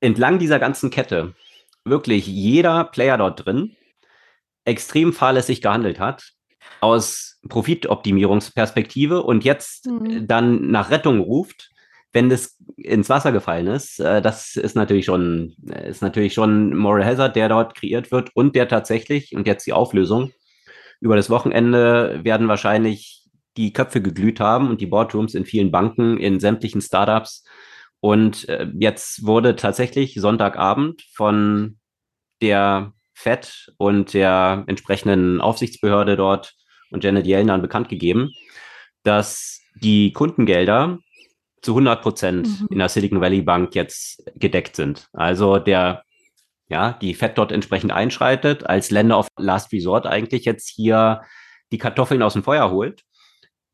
entlang dieser ganzen Kette wirklich jeder Player dort drin extrem fahrlässig gehandelt hat aus Profitoptimierungsperspektive und jetzt mhm. dann nach Rettung ruft wenn das ins Wasser gefallen ist, äh, das ist natürlich schon, ist natürlich schon Moral Hazard, der dort kreiert wird und der tatsächlich, und jetzt die Auflösung, über das Wochenende werden wahrscheinlich die Köpfe geglüht haben und die Boardrooms in vielen Banken, in sämtlichen Startups. Und äh, jetzt wurde tatsächlich Sonntagabend von der FED und der entsprechenden Aufsichtsbehörde dort und Janet Yellen dann bekannt gegeben, dass die Kundengelder zu 100 Prozent mhm. in der Silicon Valley Bank jetzt gedeckt sind. Also der, ja, die Fed dort entsprechend einschreitet, als Länder of Last Resort eigentlich jetzt hier die Kartoffeln aus dem Feuer holt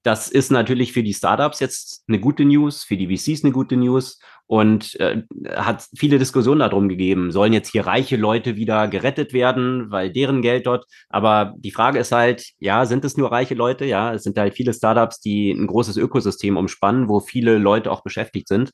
das ist natürlich für die Startups jetzt eine gute News, für die VCs eine gute News und äh, hat viele Diskussionen darum gegeben, sollen jetzt hier reiche Leute wieder gerettet werden, weil deren Geld dort, aber die Frage ist halt, ja, sind es nur reiche Leute? Ja, es sind halt viele Startups, die ein großes Ökosystem umspannen, wo viele Leute auch beschäftigt sind.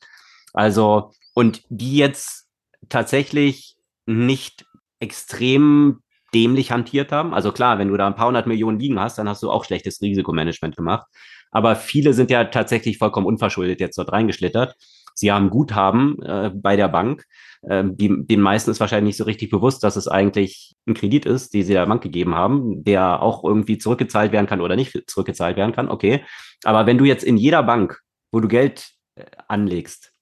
Also, und die jetzt tatsächlich nicht extrem dämlich hantiert haben. Also klar, wenn du da ein paar hundert Millionen liegen hast, dann hast du auch schlechtes Risikomanagement gemacht. Aber viele sind ja tatsächlich vollkommen unverschuldet jetzt dort reingeschlittert. Sie haben Guthaben äh, bei der Bank. Äh, die, den meisten ist wahrscheinlich nicht so richtig bewusst, dass es eigentlich ein Kredit ist, die sie der Bank gegeben haben, der auch irgendwie zurückgezahlt werden kann oder nicht zurückgezahlt werden kann. Okay. Aber wenn du jetzt in jeder Bank, wo du Geld äh, anlegst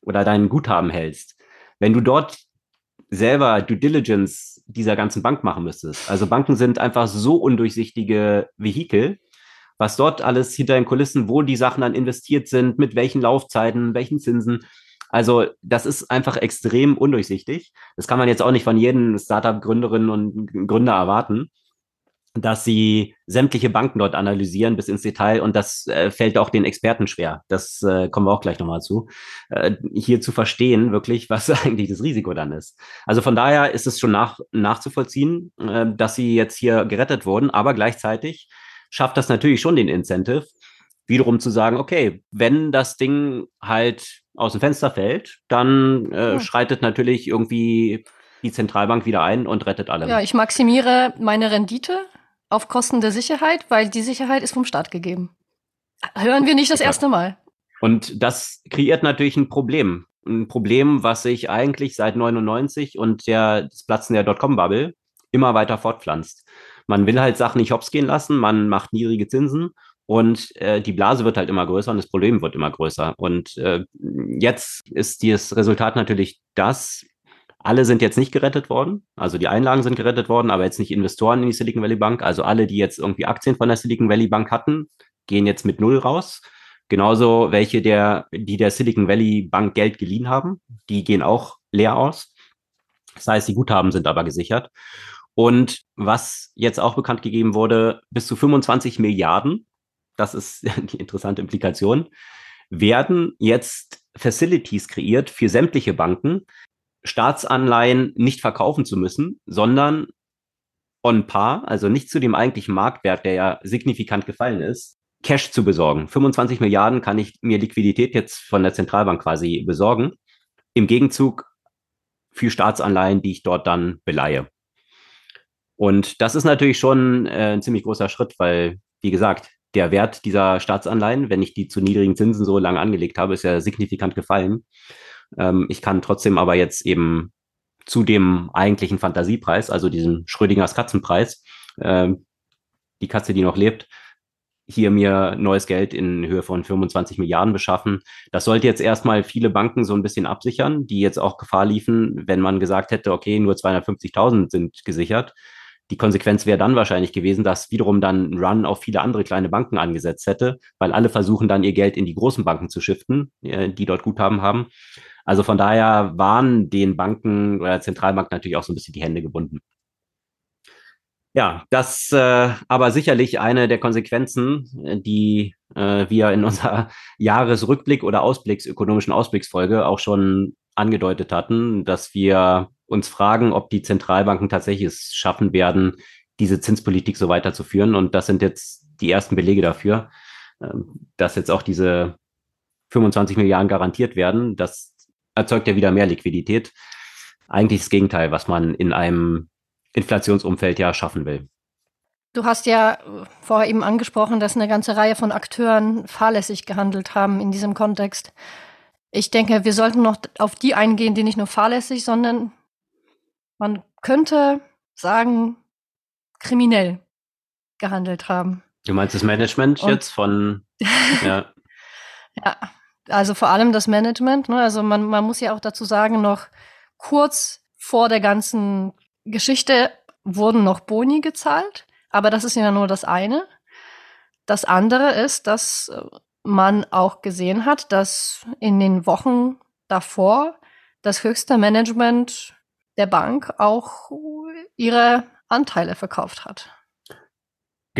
oder dein Guthaben hältst, wenn du dort selber Due Diligence dieser ganzen Bank machen müsstest. Also Banken sind einfach so undurchsichtige Vehikel, was dort alles hinter den Kulissen, wo die Sachen dann investiert sind, mit welchen Laufzeiten, welchen Zinsen. Also das ist einfach extrem undurchsichtig. Das kann man jetzt auch nicht von jedem Startup-Gründerinnen und Gründer erwarten dass sie sämtliche Banken dort analysieren bis ins Detail und das äh, fällt auch den Experten schwer. Das äh, kommen wir auch gleich nochmal zu, äh, hier zu verstehen wirklich, was eigentlich das Risiko dann ist. Also von daher ist es schon nach, nachzuvollziehen, äh, dass sie jetzt hier gerettet wurden, aber gleichzeitig schafft das natürlich schon den Incentive, wiederum zu sagen, okay, wenn das Ding halt aus dem Fenster fällt, dann äh, ja. schreitet natürlich irgendwie die Zentralbank wieder ein und rettet alle. Ja, ich maximiere meine Rendite auf Kosten der Sicherheit, weil die Sicherheit ist vom Staat gegeben. Hören wir nicht das erste Mal. Und das kreiert natürlich ein Problem. Ein Problem, was sich eigentlich seit 99 und der, das Platzen der Dotcom-Bubble immer weiter fortpflanzt. Man will halt Sachen nicht hops gehen lassen, man macht niedrige Zinsen und äh, die Blase wird halt immer größer und das Problem wird immer größer. Und äh, jetzt ist das Resultat natürlich das, alle sind jetzt nicht gerettet worden. Also die Einlagen sind gerettet worden, aber jetzt nicht Investoren in die Silicon Valley Bank. Also alle, die jetzt irgendwie Aktien von der Silicon Valley Bank hatten, gehen jetzt mit Null raus. Genauso welche der, die der Silicon Valley Bank Geld geliehen haben, die gehen auch leer aus. Das heißt, die Guthaben sind aber gesichert. Und was jetzt auch bekannt gegeben wurde, bis zu 25 Milliarden, das ist die interessante Implikation, werden jetzt Facilities kreiert für sämtliche Banken, Staatsanleihen nicht verkaufen zu müssen, sondern on par, also nicht zu dem eigentlichen Marktwert, der ja signifikant gefallen ist, Cash zu besorgen. 25 Milliarden kann ich mir Liquidität jetzt von der Zentralbank quasi besorgen. Im Gegenzug für Staatsanleihen, die ich dort dann beleihe. Und das ist natürlich schon äh, ein ziemlich großer Schritt, weil, wie gesagt, der Wert dieser Staatsanleihen, wenn ich die zu niedrigen Zinsen so lange angelegt habe, ist ja signifikant gefallen. Ähm, ich kann trotzdem aber jetzt eben zu dem eigentlichen Fantasiepreis, also diesem Schrödingers Katzenpreis, äh, die Katze, die noch lebt, hier mir neues Geld in Höhe von 25 Milliarden beschaffen. Das sollte jetzt erstmal viele Banken so ein bisschen absichern, die jetzt auch Gefahr liefen, wenn man gesagt hätte, okay, nur 250.000 sind gesichert. die Konsequenz wäre dann wahrscheinlich gewesen, dass wiederum dann ein Run auf viele andere kleine Banken angesetzt hätte, weil alle versuchen dann ihr Geld in die großen Banken zu shiften, äh, die dort Guthaben haben. Also von daher waren den Banken oder der Zentralbank natürlich auch so ein bisschen die Hände gebunden. Ja, das äh, aber sicherlich eine der Konsequenzen, äh, die äh, wir in unserer Jahresrückblick oder Ausblicks, ökonomischen Ausblicksfolge auch schon angedeutet hatten, dass wir uns fragen, ob die Zentralbanken tatsächlich es schaffen werden, diese Zinspolitik so weiterzuführen. Und das sind jetzt die ersten Belege dafür, ähm, dass jetzt auch diese 25 Milliarden garantiert werden. Das erzeugt ja wieder mehr Liquidität. Eigentlich das Gegenteil, was man in einem Inflationsumfeld ja schaffen will. Du hast ja vorher eben angesprochen, dass eine ganze Reihe von Akteuren fahrlässig gehandelt haben in diesem Kontext. Ich denke, wir sollten noch auf die eingehen, die nicht nur fahrlässig, sondern man könnte sagen, kriminell gehandelt haben. Du meinst das Management Und, jetzt von, ja. ja, also vor allem das Management. Ne? Also man, man muss ja auch dazu sagen, noch kurz vor der ganzen Geschichte wurden noch Boni gezahlt, aber das ist ja nur das eine. Das andere ist, dass äh, man auch gesehen hat, dass in den Wochen davor das höchste Management der Bank auch ihre Anteile verkauft hat.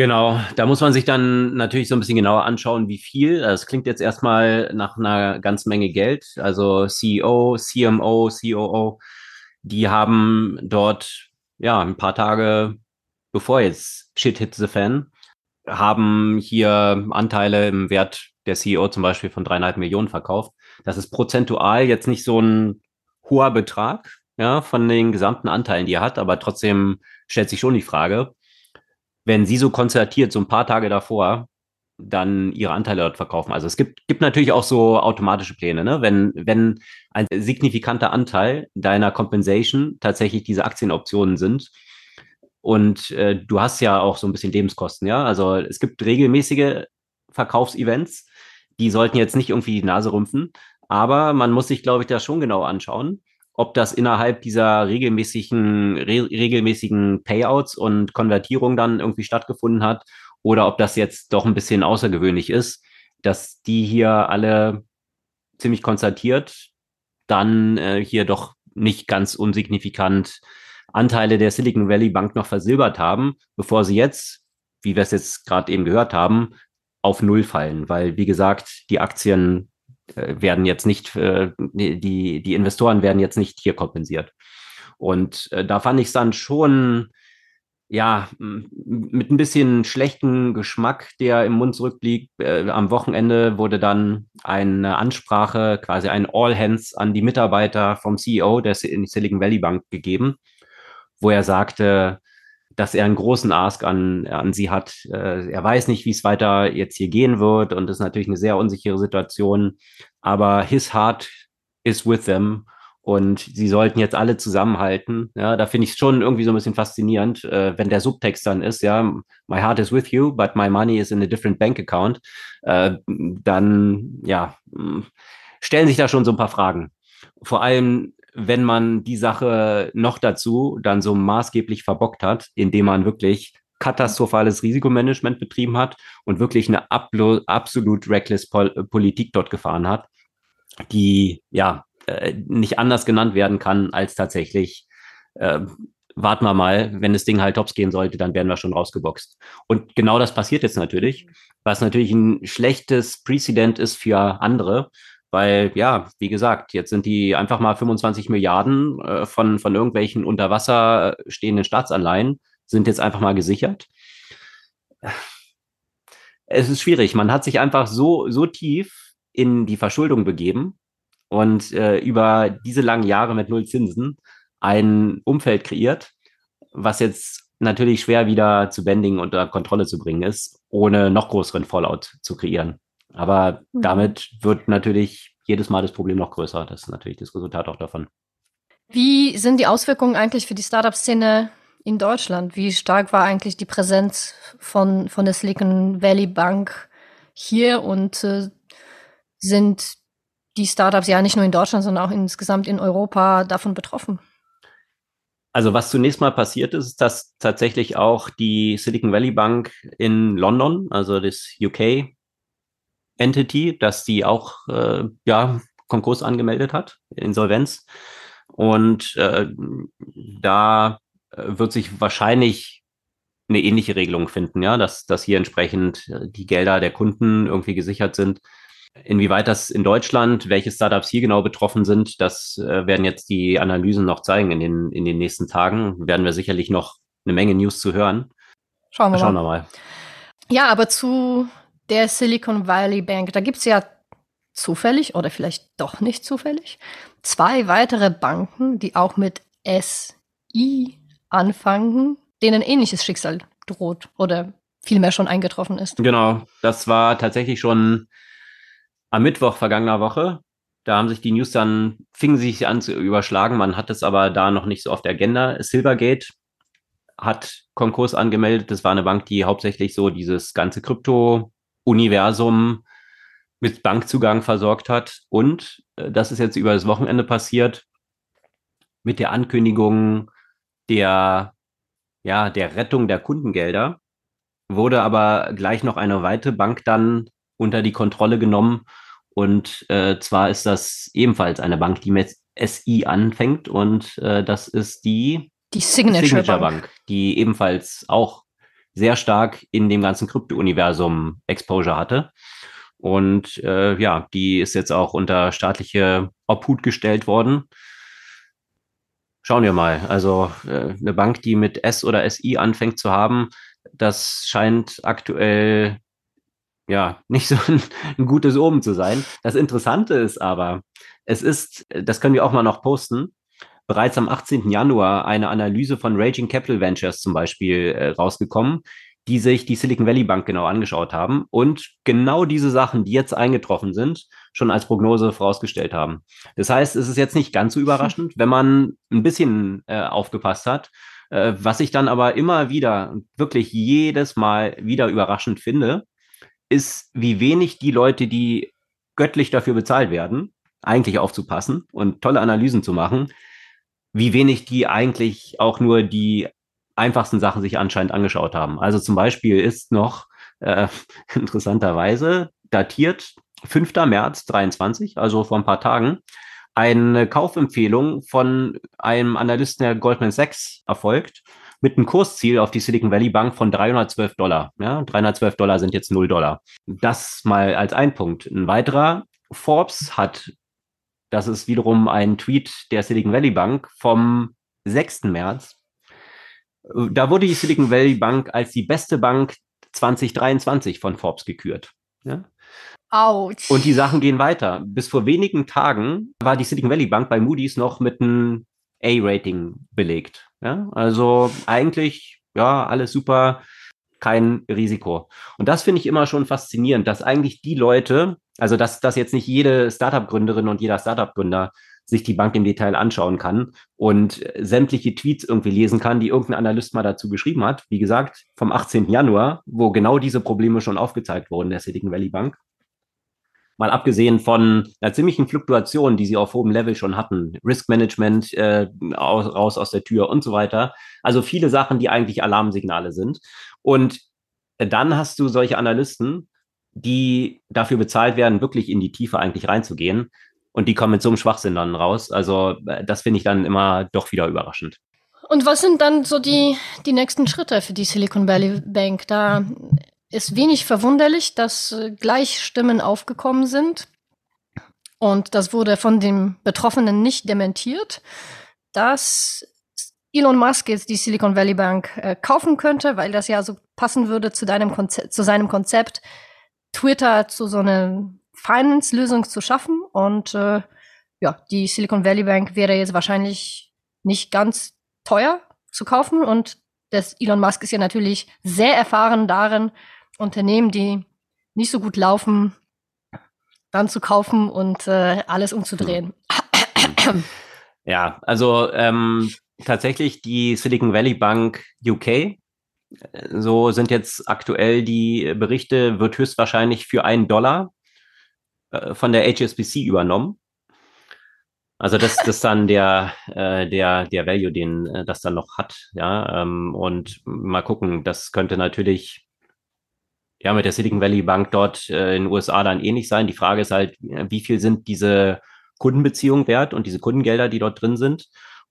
Genau, da muss man sich dann natürlich so ein bisschen genauer anschauen, wie viel. Das klingt jetzt erstmal nach einer ganz Menge Geld. Also CEO, CMO, COO, die haben dort ja ein paar Tage bevor jetzt Shit hit the Fan, haben hier Anteile im Wert der CEO zum Beispiel von dreieinhalb Millionen verkauft. Das ist prozentual jetzt nicht so ein hoher Betrag, ja, von den gesamten Anteilen, die er hat, aber trotzdem stellt sich schon die Frage, wenn sie so konzertiert, so ein paar Tage davor, dann ihre Anteile dort verkaufen. Also es gibt, gibt natürlich auch so automatische Pläne, ne? Wenn, wenn ein signifikanter Anteil deiner Compensation tatsächlich diese Aktienoptionen sind, und äh, du hast ja auch so ein bisschen Lebenskosten, ja. Also es gibt regelmäßige Verkaufsevents, die sollten jetzt nicht irgendwie die Nase rümpfen, aber man muss sich, glaube ich, das schon genau anschauen, ob das innerhalb dieser regelmäßigen, re regelmäßigen Payouts und Konvertierung dann irgendwie stattgefunden hat oder ob das jetzt doch ein bisschen außergewöhnlich ist, dass die hier alle ziemlich konstatiert dann äh, hier doch nicht ganz unsignifikant Anteile der Silicon Valley Bank noch versilbert haben, bevor sie jetzt, wie wir es jetzt gerade eben gehört haben, auf Null fallen, weil, wie gesagt, die Aktien werden jetzt nicht, äh, die, die Investoren werden jetzt nicht hier kompensiert. Und äh, da fand ich es dann schon, ja, mit ein bisschen schlechten Geschmack, der im Mund zurückblieb. Äh, am Wochenende wurde dann eine Ansprache, quasi ein All Hands an die Mitarbeiter vom CEO der Silicon Valley Bank gegeben wo er sagte, dass er einen großen Ask an, an sie hat. Äh, er weiß nicht, wie es weiter jetzt hier gehen wird und das ist natürlich eine sehr unsichere Situation. Aber his heart is with them und sie sollten jetzt alle zusammenhalten. Ja, da finde ich es schon irgendwie so ein bisschen faszinierend, äh, wenn der Subtext dann ist, ja, my heart is with you, but my money is in a different bank account. Äh, dann, ja, stellen sich da schon so ein paar Fragen. Vor allem wenn man die Sache noch dazu dann so maßgeblich verbockt hat, indem man wirklich katastrophales Risikomanagement betrieben hat und wirklich eine absolut reckless Pol Politik dort gefahren hat, die ja äh, nicht anders genannt werden kann als tatsächlich äh, warten wir mal, wenn das Ding halt tops gehen sollte, dann werden wir schon rausgeboxt. Und genau das passiert jetzt natürlich, was natürlich ein schlechtes Präzedent ist für andere, weil, ja, wie gesagt, jetzt sind die einfach mal 25 Milliarden äh, von, von irgendwelchen unter Wasser stehenden Staatsanleihen, sind jetzt einfach mal gesichert. Es ist schwierig. Man hat sich einfach so, so tief in die Verschuldung begeben und äh, über diese langen Jahre mit Null Zinsen ein Umfeld kreiert, was jetzt natürlich schwer wieder zu bändigen und unter Kontrolle zu bringen ist, ohne noch größeren Fallout zu kreieren. Aber mhm. damit wird natürlich jedes Mal das Problem noch größer. Das ist natürlich das Resultat auch davon. Wie sind die Auswirkungen eigentlich für die Startup-Szene in Deutschland? Wie stark war eigentlich die Präsenz von, von der Silicon Valley Bank hier und äh, sind die Startups ja nicht nur in Deutschland, sondern auch insgesamt in Europa davon betroffen? Also was zunächst mal passiert ist, ist, dass tatsächlich auch die Silicon Valley Bank in London, also das UK Entity, dass die auch äh, ja Konkurs angemeldet hat, Insolvenz. Und äh, da wird sich wahrscheinlich eine ähnliche Regelung finden, ja, dass, dass hier entsprechend die Gelder der Kunden irgendwie gesichert sind. Inwieweit das in Deutschland, welche Startups hier genau betroffen sind, das äh, werden jetzt die Analysen noch zeigen in den, in den nächsten Tagen. Werden wir sicherlich noch eine Menge News zu hören. Schauen wir, Schauen wir mal. Ja, aber zu der Silicon Valley Bank, da gibt es ja zufällig oder vielleicht doch nicht zufällig zwei weitere Banken, die auch mit SI anfangen, denen ähnliches Schicksal droht oder vielmehr schon eingetroffen ist. Genau, das war tatsächlich schon am Mittwoch vergangener Woche. Da haben sich die News dann, fingen sich an zu überschlagen. Man hat es aber da noch nicht so auf der Agenda. Silvergate hat Konkurs angemeldet. Das war eine Bank, die hauptsächlich so dieses ganze Krypto-Universum mit Bankzugang versorgt hat. Und äh, das ist jetzt über das Wochenende passiert mit der Ankündigung der, ja, der Rettung der Kundengelder. Wurde aber gleich noch eine weitere Bank dann unter die Kontrolle genommen. Und äh, zwar ist das ebenfalls eine Bank, die mit SI anfängt. Und äh, das ist die, die Signature, Signature Bank. Bank, die ebenfalls auch sehr stark in dem ganzen Krypto-Universum Exposure hatte. Und äh, ja, die ist jetzt auch unter staatliche Obhut gestellt worden. Schauen wir mal. Also äh, eine Bank, die mit S oder SI anfängt zu haben, das scheint aktuell ja, nicht so ein, ein, gutes Oben zu sein. Das Interessante ist aber, es ist, das können wir auch mal noch posten, bereits am 18. Januar eine Analyse von Raging Capital Ventures zum Beispiel äh, rausgekommen, die sich die Silicon Valley Bank genau angeschaut haben und genau diese Sachen, die jetzt eingetroffen sind, schon als Prognose vorausgestellt haben. Das heißt, es ist jetzt nicht ganz so überraschend, wenn man ein bisschen äh, aufgepasst hat. Äh, was ich dann aber immer wieder, wirklich jedes Mal wieder überraschend finde, ist, wie wenig die Leute, die göttlich dafür bezahlt werden, eigentlich aufzupassen und tolle Analysen zu machen, wie wenig die eigentlich auch nur die einfachsten Sachen sich anscheinend angeschaut haben. Also zum Beispiel ist noch äh, interessanterweise datiert 5. März 23, also vor ein paar Tagen, eine Kaufempfehlung von einem Analysten der Goldman Sachs erfolgt mit einem Kursziel auf die Silicon Valley Bank von 312 Dollar. Ja, 312 Dollar sind jetzt 0 Dollar. Das mal als ein Punkt. Ein weiterer, Forbes hat, das ist wiederum ein Tweet der Silicon Valley Bank vom 6. März. Da wurde die Silicon Valley Bank als die beste Bank 2023 von Forbes gekürt. Ja? Autsch. Und die Sachen gehen weiter. Bis vor wenigen Tagen war die Silicon Valley Bank bei Moody's noch mit einem A-Rating belegt. Ja, also eigentlich, ja, alles super, kein Risiko. Und das finde ich immer schon faszinierend, dass eigentlich die Leute, also dass, dass jetzt nicht jede Startup-Gründerin und jeder Startup-Gründer sich die Bank im Detail anschauen kann und sämtliche Tweets irgendwie lesen kann, die irgendein Analyst mal dazu geschrieben hat. Wie gesagt, vom 18. Januar, wo genau diese Probleme schon aufgezeigt wurden der Silicon Valley Bank mal abgesehen von einer ziemlichen Fluktuation, die sie auf hohem Level schon hatten, Risk Management äh, aus, raus aus der Tür und so weiter. Also viele Sachen, die eigentlich Alarmsignale sind. Und dann hast du solche Analysten, die dafür bezahlt werden, wirklich in die Tiefe eigentlich reinzugehen. Und die kommen mit so einem Schwachsinn dann raus. Also äh, das finde ich dann immer doch wieder überraschend. Und was sind dann so die, die nächsten Schritte für die Silicon Valley Bank? Da ist wenig verwunderlich, dass äh, gleich Stimmen aufgekommen sind. Und das wurde von dem Betroffenen nicht dementiert, dass Elon Musk jetzt die Silicon Valley Bank äh, kaufen könnte, weil das ja so passen würde zu, deinem zu seinem Konzept, Twitter zu so einer Finance-Lösung zu schaffen. Und äh, ja, die Silicon Valley Bank wäre jetzt wahrscheinlich nicht ganz teuer zu kaufen. Und das Elon Musk ist ja natürlich sehr erfahren darin, Unternehmen, die nicht so gut laufen, dann zu kaufen und äh, alles umzudrehen. Ja, also ähm, tatsächlich die Silicon Valley Bank UK, so sind jetzt aktuell die Berichte, wird höchstwahrscheinlich für einen Dollar äh, von der HSBC übernommen. Also das, das ist dann der, äh, der, der Value, den äh, das dann noch hat, ja. Ähm, und mal gucken, das könnte natürlich ja mit der Silicon Valley Bank dort äh, in den USA dann ähnlich sein. Die Frage ist halt, wie viel sind diese Kundenbeziehungen wert und diese Kundengelder, die dort drin sind.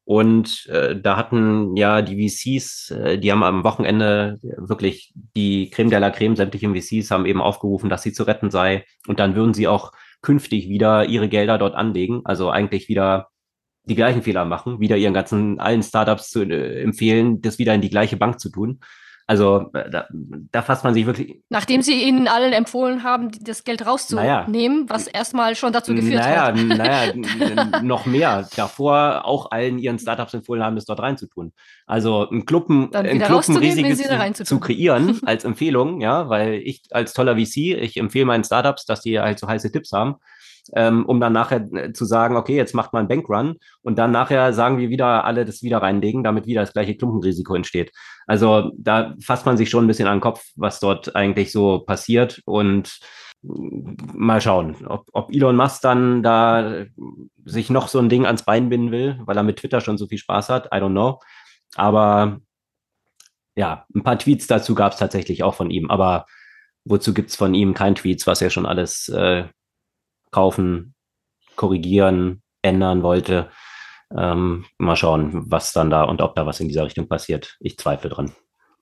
Und äh, da hatten ja die VCs, äh, die haben am Wochenende wirklich die Creme de la Creme, sämtliche VCs haben eben aufgerufen, dass sie zu retten sei. Und dann würden sie auch künftig wieder ihre Gelder dort anlegen. Also eigentlich wieder die gleichen Fehler machen, wieder ihren ganzen allen Startups zu äh, empfehlen, das wieder in die gleiche Bank zu tun. Also äh, da, da fasst man sich wirklich. Nachdem sie ihnen allen empfohlen haben, das Geld rauszunehmen, naja, was erstmal schon dazu geführt naja, hat. Naja, noch mehr. Davor auch allen ihren Startups empfohlen haben, das dort reinzutun. Also ein Club, ein ein riesiges zu, zu, kreieren als Empfehlung, ja, weil ich als toller VC, ich empfehle meinen Startups, dass die halt so heiße Tipps haben ähm, um dann nachher äh, zu sagen, okay, jetzt macht man Bankrun und dann nachher sagen wir wieder alle das wieder reinlegen, damit wieder das gleiche Klumpenrisiko entsteht. Also da fasst man sich schon ein bisschen an den Kopf, was dort eigentlich so passiert und mm, mal schauen, ob, ob Elon Musk dann da sich noch so ein Ding ans Bein binden will, weil er mit Twitter schon so viel Spaß hat. I don't know. Aber ja, ein paar Tweets dazu gab es tatsächlich auch von ihm. Aber wozu gibt es von ihm kein Tweets, was er schon alles äh, kaufen, korrigieren, ändern wollte. Ähm, mal schauen, was dann da und ob da was in dieser Richtung passiert. Ich zweifle dran.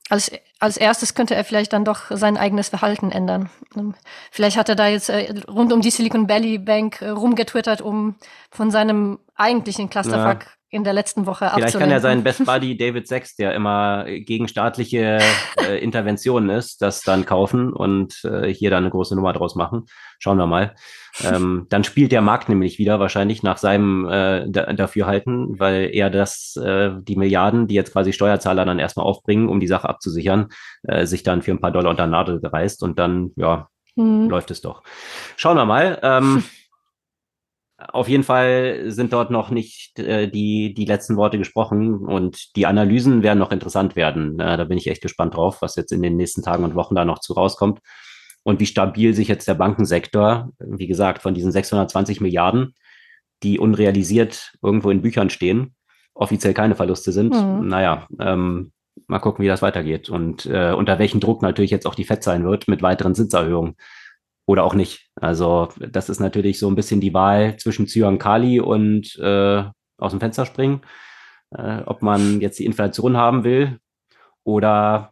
Als, als erstes könnte er vielleicht dann doch sein eigenes Verhalten ändern. Ähm, vielleicht hat er da jetzt äh, rund um die Silicon Valley Bank äh, rumgetwittert, um von seinem eigentlichen Clusterfuck ja in der letzten Woche Vielleicht abzulenken. kann ja sein Best Buddy David Sachs, der immer gegen staatliche äh, Interventionen ist, das dann kaufen und äh, hier dann eine große Nummer draus machen. Schauen wir mal. Ähm, dann spielt der Markt nämlich wieder wahrscheinlich nach seinem äh, Dafürhalten, weil er das, äh, die Milliarden, die jetzt quasi Steuerzahler dann erstmal aufbringen, um die Sache abzusichern, äh, sich dann für ein paar Dollar unter Nadel gereißt und dann, ja, hm. läuft es doch. Schauen wir mal. Ähm, Auf jeden Fall sind dort noch nicht äh, die, die letzten Worte gesprochen und die Analysen werden noch interessant werden. Äh, da bin ich echt gespannt drauf, was jetzt in den nächsten Tagen und Wochen da noch zu rauskommt und wie stabil sich jetzt der Bankensektor, wie gesagt, von diesen 620 Milliarden, die unrealisiert irgendwo in Büchern stehen, offiziell keine Verluste sind. Mhm. Naja, ähm, mal gucken, wie das weitergeht und äh, unter welchem Druck natürlich jetzt auch die FED sein wird mit weiteren Zinserhöhungen oder auch nicht. Also das ist natürlich so ein bisschen die Wahl zwischen Kali und äh, aus dem Fenster springen, äh, ob man jetzt die Inflation haben will oder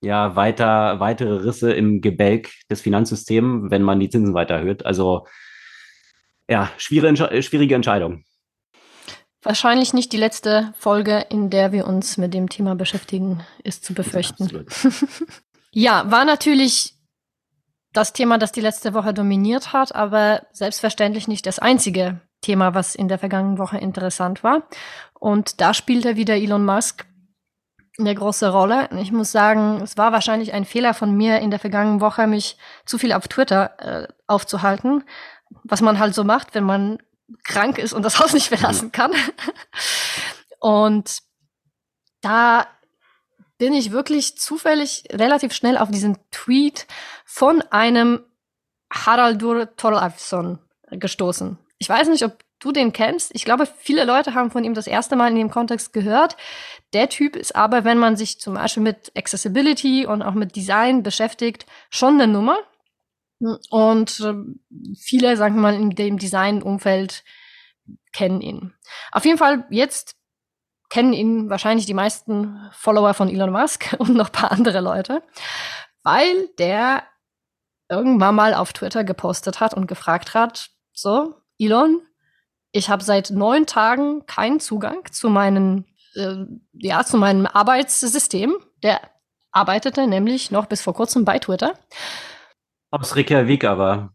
ja weiter weitere Risse im Gebälk des Finanzsystems, wenn man die Zinsen weiter erhöht. Also ja, schwierige, schwierige Entscheidung. Wahrscheinlich nicht die letzte Folge, in der wir uns mit dem Thema beschäftigen, ist zu befürchten. ja, war natürlich das Thema, das die letzte Woche dominiert hat, aber selbstverständlich nicht das einzige Thema, was in der vergangenen Woche interessant war. Und da spielte wieder Elon Musk eine große Rolle. Ich muss sagen, es war wahrscheinlich ein Fehler von mir in der vergangenen Woche, mich zu viel auf Twitter äh, aufzuhalten, was man halt so macht, wenn man krank ist und das Haus nicht verlassen kann. und da bin ich wirklich zufällig relativ schnell auf diesen Tweet von einem Haraldur Toralfsson gestoßen. Ich weiß nicht, ob du den kennst. Ich glaube, viele Leute haben von ihm das erste Mal in dem Kontext gehört. Der Typ ist aber, wenn man sich zum Beispiel mit Accessibility und auch mit Design beschäftigt, schon eine Nummer. Und äh, viele, sagen wir mal, in dem Design-Umfeld kennen ihn. Auf jeden Fall jetzt kennen ihn wahrscheinlich die meisten Follower von Elon Musk und noch paar andere Leute, weil der irgendwann mal auf Twitter gepostet hat und gefragt hat, so, Elon, ich habe seit neun Tagen keinen Zugang zu meinen, äh, ja, zu meinem Arbeitssystem. Der arbeitete nämlich noch bis vor kurzem bei Twitter. Aus Reykjavik aber.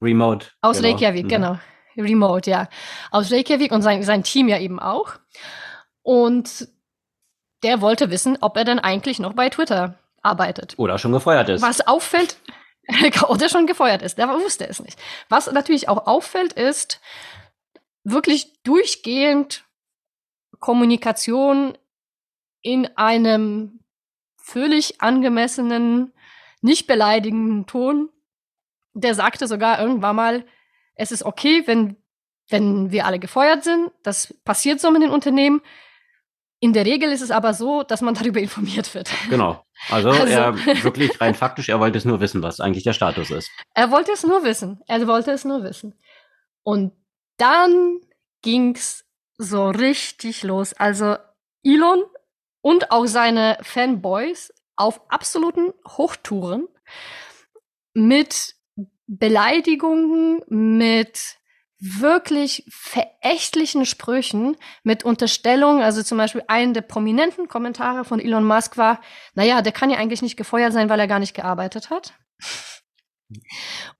Remote. Aus genau. Reykjavik, mhm. genau. Remote, ja. Aus Reykjavik und sein, sein Team ja eben auch. Und der wollte wissen, ob er denn eigentlich noch bei Twitter arbeitet. Oder schon gefeuert ist. Was auffällt, oder schon gefeuert ist, der wusste es nicht. Was natürlich auch auffällt, ist wirklich durchgehend Kommunikation in einem völlig angemessenen, nicht beleidigenden Ton. Der sagte sogar irgendwann mal, es ist okay, wenn wenn wir alle gefeuert sind. Das passiert so mit den Unternehmen. In der Regel ist es aber so, dass man darüber informiert wird. Genau. Also, also er wirklich rein faktisch, er wollte es nur wissen, was eigentlich der Status ist. Er wollte es nur wissen. Er wollte es nur wissen. Und dann ging's so richtig los. Also Elon und auch seine Fanboys auf absoluten Hochtouren mit Beleidigungen, mit wirklich verächtlichen Sprüchen mit Unterstellung, also zum Beispiel einen der prominenten Kommentare von Elon Musk war, naja, der kann ja eigentlich nicht gefeuert sein, weil er gar nicht gearbeitet hat.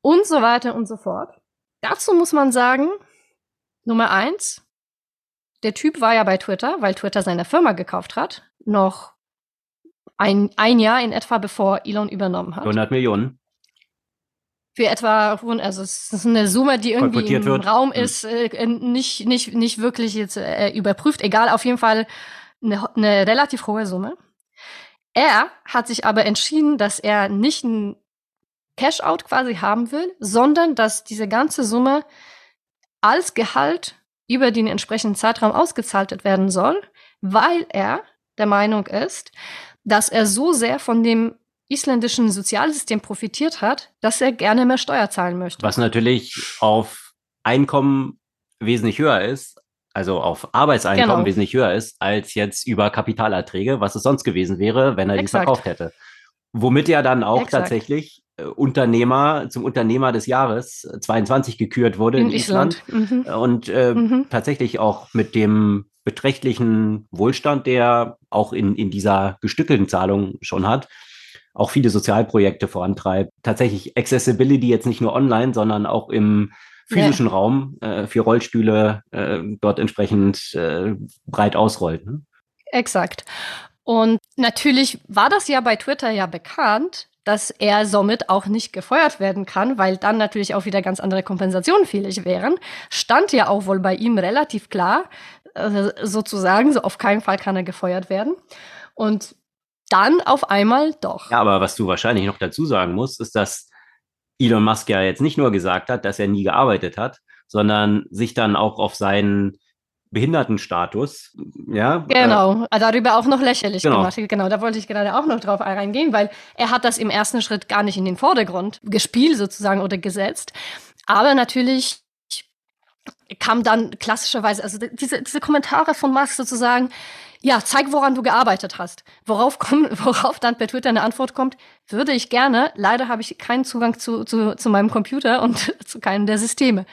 Und so weiter und so fort. Dazu muss man sagen, Nummer eins, der Typ war ja bei Twitter, weil Twitter seine Firma gekauft hat, noch ein, ein Jahr in etwa bevor Elon übernommen hat. 100 Millionen für etwa, also es ist eine Summe, die irgendwie im wird. Raum hm. ist, äh, nicht, nicht, nicht wirklich jetzt äh, überprüft. Egal, auf jeden Fall eine, eine relativ hohe Summe. Er hat sich aber entschieden, dass er nicht ein Cash-out quasi haben will, sondern dass diese ganze Summe als Gehalt über den entsprechenden Zeitraum ausgezahlt werden soll, weil er der Meinung ist, dass er so sehr von dem isländischen Sozialsystem profitiert hat, dass er gerne mehr Steuer zahlen möchte. Was natürlich auf Einkommen wesentlich höher ist, also auf Arbeitseinkommen genau. wesentlich höher ist, als jetzt über Kapitalerträge, was es sonst gewesen wäre, wenn er Exakt. die verkauft hätte. Womit er dann auch Exakt. tatsächlich äh, Unternehmer zum Unternehmer des Jahres 22 äh, gekürt wurde in, in Island, Island. Mhm. und äh, mhm. tatsächlich auch mit dem beträchtlichen Wohlstand, der auch in, in dieser gestückelten Zahlung schon hat, auch viele Sozialprojekte vorantreibt. Tatsächlich Accessibility jetzt nicht nur online, sondern auch im physischen ja. Raum äh, für Rollstühle äh, dort entsprechend äh, breit ausrollt. Ne? Exakt. Und natürlich war das ja bei Twitter ja bekannt, dass er somit auch nicht gefeuert werden kann, weil dann natürlich auch wieder ganz andere Kompensationen fähig wären. Stand ja auch wohl bei ihm relativ klar, äh, sozusagen, so auf keinen Fall kann er gefeuert werden. Und dann auf einmal doch. Ja, aber was du wahrscheinlich noch dazu sagen musst, ist, dass Elon Musk ja jetzt nicht nur gesagt hat, dass er nie gearbeitet hat, sondern sich dann auch auf seinen Behindertenstatus, ja. Genau, äh, darüber auch noch lächerlich genau. gemacht. Genau, da wollte ich gerade auch noch drauf eingehen, weil er hat das im ersten Schritt gar nicht in den Vordergrund gespielt sozusagen oder gesetzt. Aber natürlich kam dann klassischerweise, also diese, diese Kommentare von Musk sozusagen, ja, zeig, woran du gearbeitet hast. Worauf, komm, worauf dann per Twitter eine Antwort kommt, würde ich gerne. Leider habe ich keinen Zugang zu, zu, zu meinem Computer und zu keinem der Systeme.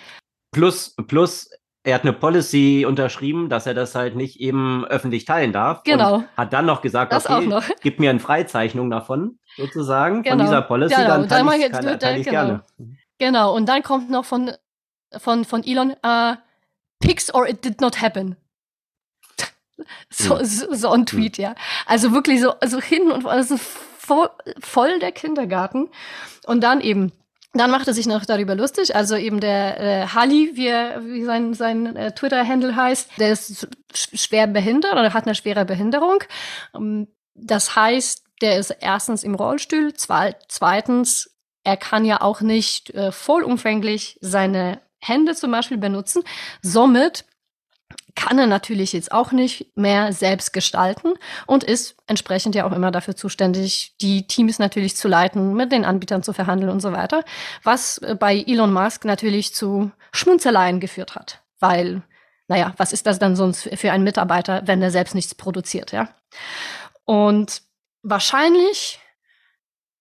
Plus, plus, er hat eine Policy unterschrieben, dass er das halt nicht eben öffentlich teilen darf. Genau. Und hat dann noch gesagt, das okay, noch. gib mir eine Freizeichnung davon, sozusagen, genau. von dieser Policy, genau. dann teile ich, kann, teile ich genau. gerne. Genau, und dann kommt noch von, von, von Elon, uh, Pics or it did not happen. So, so, so ein Tweet, ja. Also wirklich so, so hin und also voll, voll der Kindergarten. Und dann eben, dann macht er sich noch darüber lustig. Also eben der äh, Hali, wie, wie sein, sein äh, Twitter-Handle heißt, der ist schwer behindert oder hat eine schwere Behinderung. Um, das heißt, der ist erstens im Rollstuhl, zweitens, er kann ja auch nicht äh, vollumfänglich seine Hände zum Beispiel benutzen. Somit kann er natürlich jetzt auch nicht mehr selbst gestalten und ist entsprechend ja auch immer dafür zuständig, die Teams natürlich zu leiten, mit den Anbietern zu verhandeln und so weiter, was äh, bei Elon Musk natürlich zu Schmunzeleien geführt hat, weil, naja, was ist das dann sonst für einen Mitarbeiter, wenn er selbst nichts produziert, ja? Und wahrscheinlich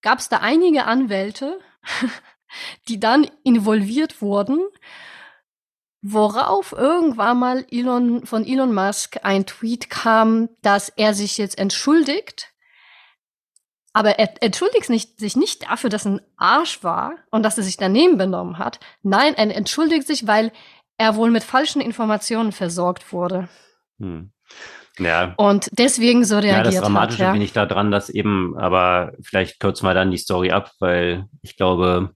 gab es da einige Anwälte, die dann involviert wurden, Worauf irgendwann mal Elon, von Elon Musk ein Tweet kam, dass er sich jetzt entschuldigt. Aber er entschuldigt nicht, sich nicht dafür, dass er ein Arsch war und dass er sich daneben benommen hat. Nein, er entschuldigt sich, weil er wohl mit falschen Informationen versorgt wurde. Hm. Ja. Und deswegen so reagiert. Ja, das Dramatische hat, ja. bin ich da dran, dass eben, aber vielleicht kürzen wir dann die Story ab, weil ich glaube,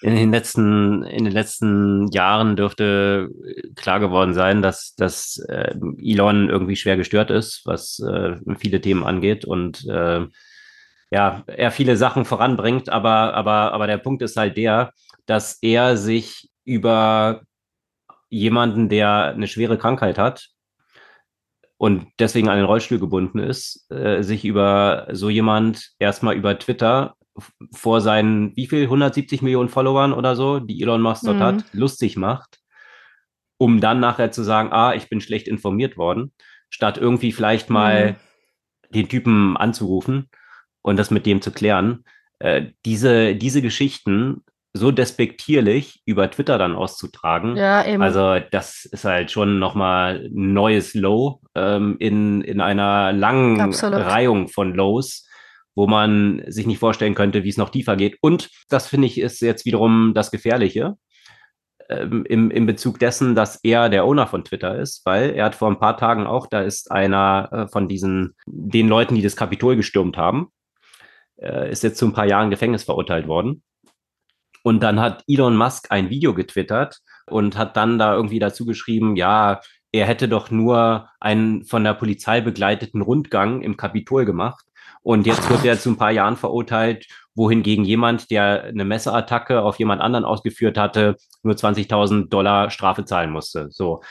in den letzten, in den letzten Jahren dürfte klar geworden sein, dass, dass äh, Elon irgendwie schwer gestört ist, was äh, viele Themen angeht und äh, ja, er viele Sachen voranbringt, aber, aber, aber der Punkt ist halt der, dass er sich über jemanden, der eine schwere Krankheit hat und deswegen an den Rollstuhl gebunden ist, äh, sich über so jemand erstmal über Twitter vor seinen, wie viel, 170 Millionen Followern oder so, die Elon Musk dort mhm. hat, lustig macht, um dann nachher zu sagen, ah, ich bin schlecht informiert worden, statt irgendwie vielleicht mal mhm. den Typen anzurufen und das mit dem zu klären. Äh, diese, diese Geschichten so despektierlich über Twitter dann auszutragen. Ja, eben. Also das ist halt schon nochmal ein neues Low ähm, in, in einer langen Absolut. Reihung von Lows, wo man sich nicht vorstellen könnte, wie es noch tiefer geht. Und das finde ich ist jetzt wiederum das Gefährliche ähm, im, im Bezug dessen, dass er der Owner von Twitter ist, weil er hat vor ein paar Tagen auch, da ist einer äh, von diesen, den Leuten, die das Kapitol gestürmt haben, äh, ist jetzt zu ein paar Jahren Gefängnis verurteilt worden und dann hat Elon Musk ein Video getwittert und hat dann da irgendwie dazu geschrieben, ja, er hätte doch nur einen von der Polizei begleiteten Rundgang im Kapitol gemacht. Und jetzt wird er zu ein paar Jahren verurteilt, wohingegen jemand, der eine Messerattacke auf jemand anderen ausgeführt hatte, nur 20.000 Dollar Strafe zahlen musste. So.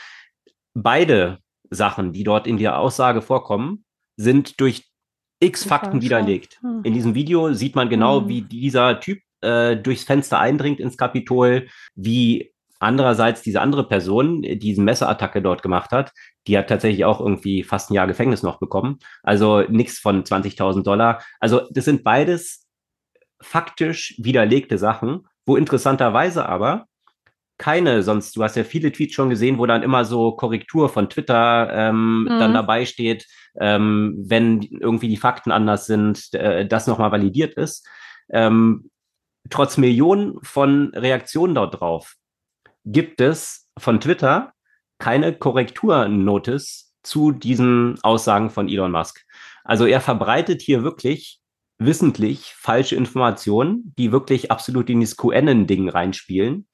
Beide Sachen, die dort in der Aussage vorkommen, sind durch x Fakten widerlegt. Hm. In diesem Video sieht man genau, hm. wie dieser Typ äh, durchs Fenster eindringt ins Kapitol, wie andererseits diese andere Person, die diese Messerattacke dort gemacht hat, die hat tatsächlich auch irgendwie fast ein Jahr Gefängnis noch bekommen. Also nichts von 20.000 Dollar. Also das sind beides faktisch widerlegte Sachen, wo interessanterweise aber keine, sonst, du hast ja viele Tweets schon gesehen, wo dann immer so Korrektur von Twitter ähm, mhm. dann dabei steht, ähm, wenn irgendwie die Fakten anders sind, äh, das nochmal validiert ist. Ähm, trotz Millionen von Reaktionen dort drauf gibt es von Twitter keine Korrekturnotice zu diesen Aussagen von Elon Musk. Also er verbreitet hier wirklich wissentlich falsche Informationen, die wirklich absolut in dieses QAnon-Ding reinspielen.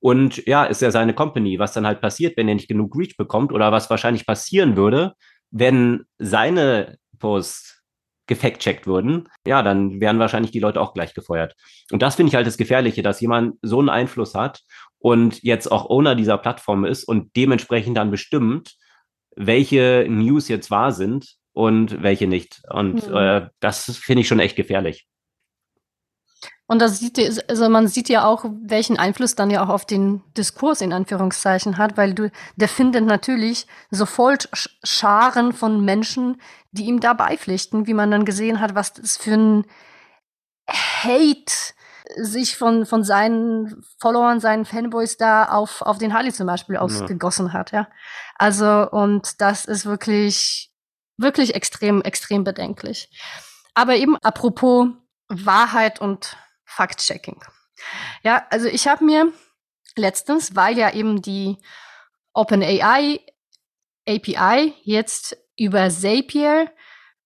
Und ja, ist ja seine Company, was dann halt passiert, wenn er nicht genug Reach bekommt oder was wahrscheinlich passieren würde, wenn seine Posts gefact-checkt würden, ja, dann wären wahrscheinlich die Leute auch gleich gefeuert. Und das finde ich halt das Gefährliche, dass jemand so einen Einfluss hat und jetzt auch Owner dieser Plattform ist und dementsprechend dann bestimmt, welche News jetzt wahr sind und welche nicht. Und mhm. äh, das finde ich schon echt gefährlich. Und das sieht, also man sieht ja auch, welchen Einfluss dann ja auch auf den Diskurs in Anführungszeichen hat, weil du, der findet natürlich sofort Scharen von Menschen, die ihm da beipflichten, wie man dann gesehen hat, was das für ein Hate sich von, von seinen Followern, seinen Fanboys da auf, auf den Harley zum Beispiel ausgegossen ja. hat, ja. Also, und das ist wirklich, wirklich extrem, extrem bedenklich. Aber eben apropos Wahrheit und Fact-Checking. Ja, also ich habe mir letztens, weil ja eben die OpenAI API jetzt über Zapier,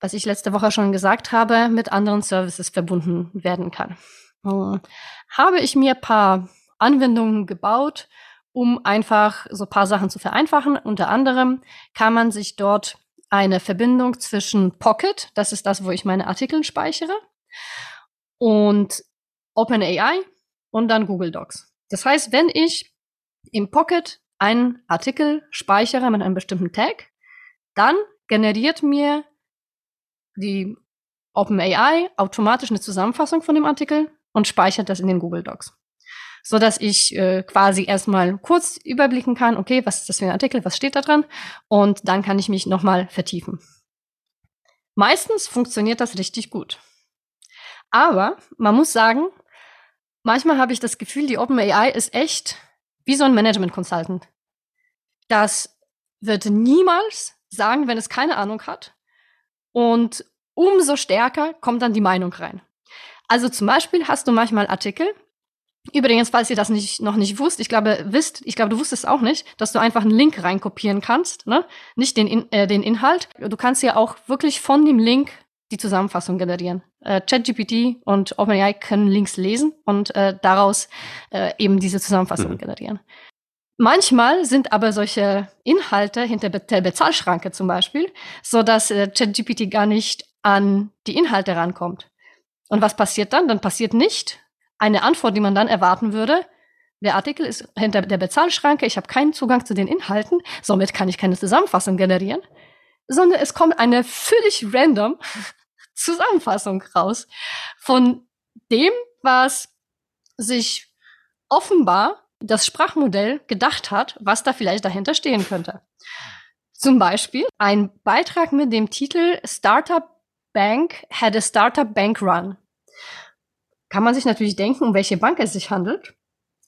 was ich letzte Woche schon gesagt habe, mit anderen Services verbunden werden kann. Habe ich mir paar Anwendungen gebaut, um einfach so paar Sachen zu vereinfachen. Unter anderem kann man sich dort eine Verbindung zwischen Pocket, das ist das, wo ich meine Artikel speichere, und OpenAI und dann Google Docs. Das heißt, wenn ich im Pocket einen Artikel speichere mit einem bestimmten Tag, dann generiert mir die OpenAI automatisch eine Zusammenfassung von dem Artikel und speichert das in den Google Docs. So dass ich äh, quasi erstmal kurz überblicken kann, okay, was ist das für ein Artikel, was steht da dran? Und dann kann ich mich nochmal vertiefen. Meistens funktioniert das richtig gut. Aber man muss sagen, manchmal habe ich das Gefühl, die OpenAI ist echt wie so ein Management Consultant. Das wird niemals sagen, wenn es keine Ahnung hat. Und umso stärker kommt dann die Meinung rein. Also zum Beispiel hast du manchmal Artikel. Übrigens, falls ihr das nicht, noch nicht wusst, ich glaube, wisst, ich glaube, du wusstest auch nicht, dass du einfach einen Link reinkopieren kannst, ne? Nicht den, äh, den Inhalt. Du kannst ja auch wirklich von dem Link die Zusammenfassung generieren. Äh, ChatGPT und OpenAI können Links lesen und äh, daraus äh, eben diese Zusammenfassung mhm. generieren. Manchmal sind aber solche Inhalte hinter der Bezahlschranke zum Beispiel, so dass äh, ChatGPT gar nicht an die Inhalte rankommt. Und was passiert dann? Dann passiert nicht eine Antwort, die man dann erwarten würde, der Artikel ist hinter der Bezahlschranke, ich habe keinen Zugang zu den Inhalten, somit kann ich keine Zusammenfassung generieren, sondern es kommt eine völlig random Zusammenfassung raus von dem, was sich offenbar das Sprachmodell gedacht hat, was da vielleicht dahinter stehen könnte. Zum Beispiel ein Beitrag mit dem Titel Startup Bank had a Startup Bank Run. Kann man sich natürlich denken, um welche Bank es sich handelt.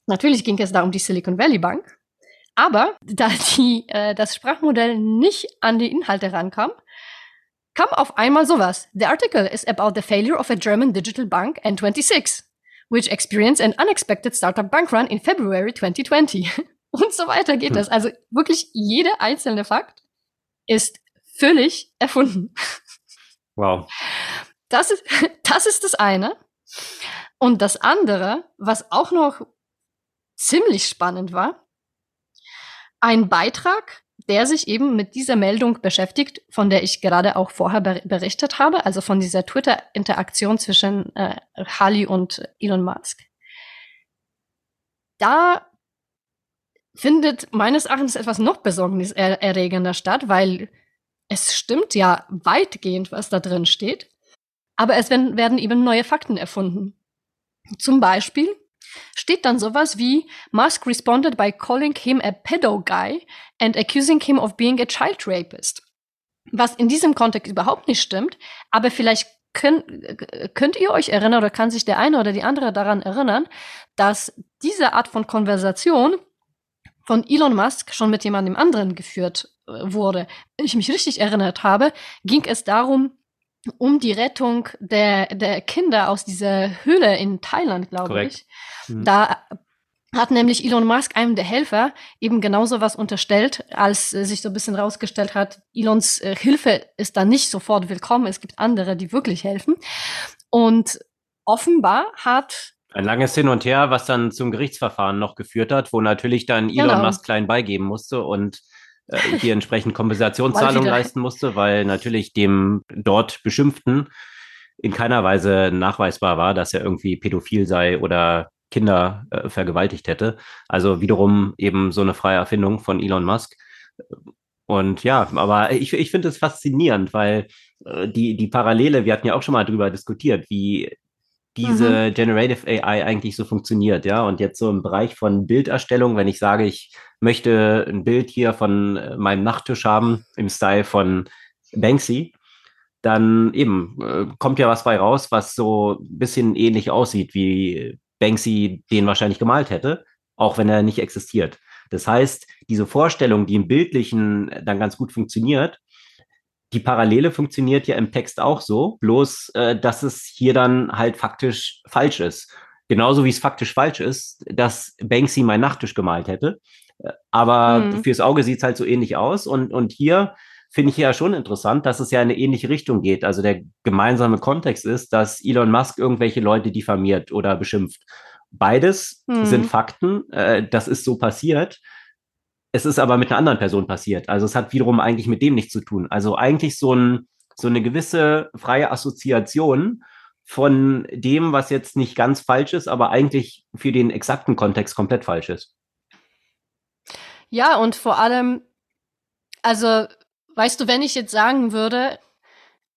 Natürlich ging es da um die Silicon Valley Bank. Aber da die, äh, das Sprachmodell nicht an die Inhalte rankam, kam auf einmal sowas. The article is about the failure of a German digital bank N26, which experienced an unexpected startup bank run in February 2020. Und so weiter geht hm. das. Also wirklich jeder einzelne Fakt ist völlig erfunden. Wow. Das ist, das ist das eine. Und das andere, was auch noch ziemlich spannend war, ein Beitrag, der sich eben mit dieser Meldung beschäftigt, von der ich gerade auch vorher berichtet habe, also von dieser Twitter-Interaktion zwischen äh, Harley und Elon Musk. Da findet meines Erachtens etwas noch besorgniserregender statt, weil es stimmt ja weitgehend, was da drin steht, aber es werden, eben neue Fakten erfunden. Zum Beispiel steht dann sowas wie Musk responded by calling him a pedo guy and accusing him of being a child rapist. Was in diesem Kontext überhaupt nicht stimmt, aber vielleicht könnt, könnt ihr euch erinnern oder kann sich der eine oder die andere daran erinnern, dass diese Art von Konversation von Elon Musk schon mit jemandem anderen geführt wurde. Wenn ich mich richtig erinnert habe, ging es darum, um die Rettung der, der Kinder aus dieser Höhle in Thailand, glaube ich. Mhm. Da hat nämlich Elon Musk einem der Helfer eben genauso was unterstellt, als äh, sich so ein bisschen rausgestellt hat, Elons äh, Hilfe ist da nicht sofort willkommen. Es gibt andere, die wirklich helfen. Und offenbar hat ein langes Hin und Her, was dann zum Gerichtsverfahren noch geführt hat, wo natürlich dann Elon genau. Musk klein beigeben musste und hier entsprechend Kompensationszahlungen leisten musste, weil natürlich dem dort Beschimpften in keiner Weise nachweisbar war, dass er irgendwie pädophil sei oder Kinder äh, vergewaltigt hätte. Also wiederum eben so eine freie Erfindung von Elon Musk. Und ja, aber ich, ich finde es faszinierend, weil äh, die, die Parallele, wir hatten ja auch schon mal drüber diskutiert, wie diese mhm. Generative AI eigentlich so funktioniert, ja. Und jetzt so im Bereich von Bilderstellung, wenn ich sage, ich möchte ein Bild hier von äh, meinem Nachttisch haben im Style von Banksy, dann eben äh, kommt ja was bei raus, was so ein bisschen ähnlich aussieht, wie Banksy den wahrscheinlich gemalt hätte, auch wenn er nicht existiert. Das heißt, diese Vorstellung, die im Bildlichen dann ganz gut funktioniert, die Parallele funktioniert ja im Text auch so, bloß äh, dass es hier dann halt faktisch falsch ist. Genauso wie es faktisch falsch ist, dass Banksy mein Nachttisch gemalt hätte. Aber mhm. fürs Auge sieht es halt so ähnlich aus. Und, und hier finde ich ja schon interessant, dass es ja in eine ähnliche Richtung geht. Also der gemeinsame Kontext ist, dass Elon Musk irgendwelche Leute diffamiert oder beschimpft. Beides mhm. sind Fakten, äh, das ist so passiert. Es ist aber mit einer anderen Person passiert. Also es hat wiederum eigentlich mit dem nichts zu tun. Also eigentlich so, ein, so eine gewisse freie Assoziation von dem, was jetzt nicht ganz falsch ist, aber eigentlich für den exakten Kontext komplett falsch ist. Ja, und vor allem, also, weißt du, wenn ich jetzt sagen würde,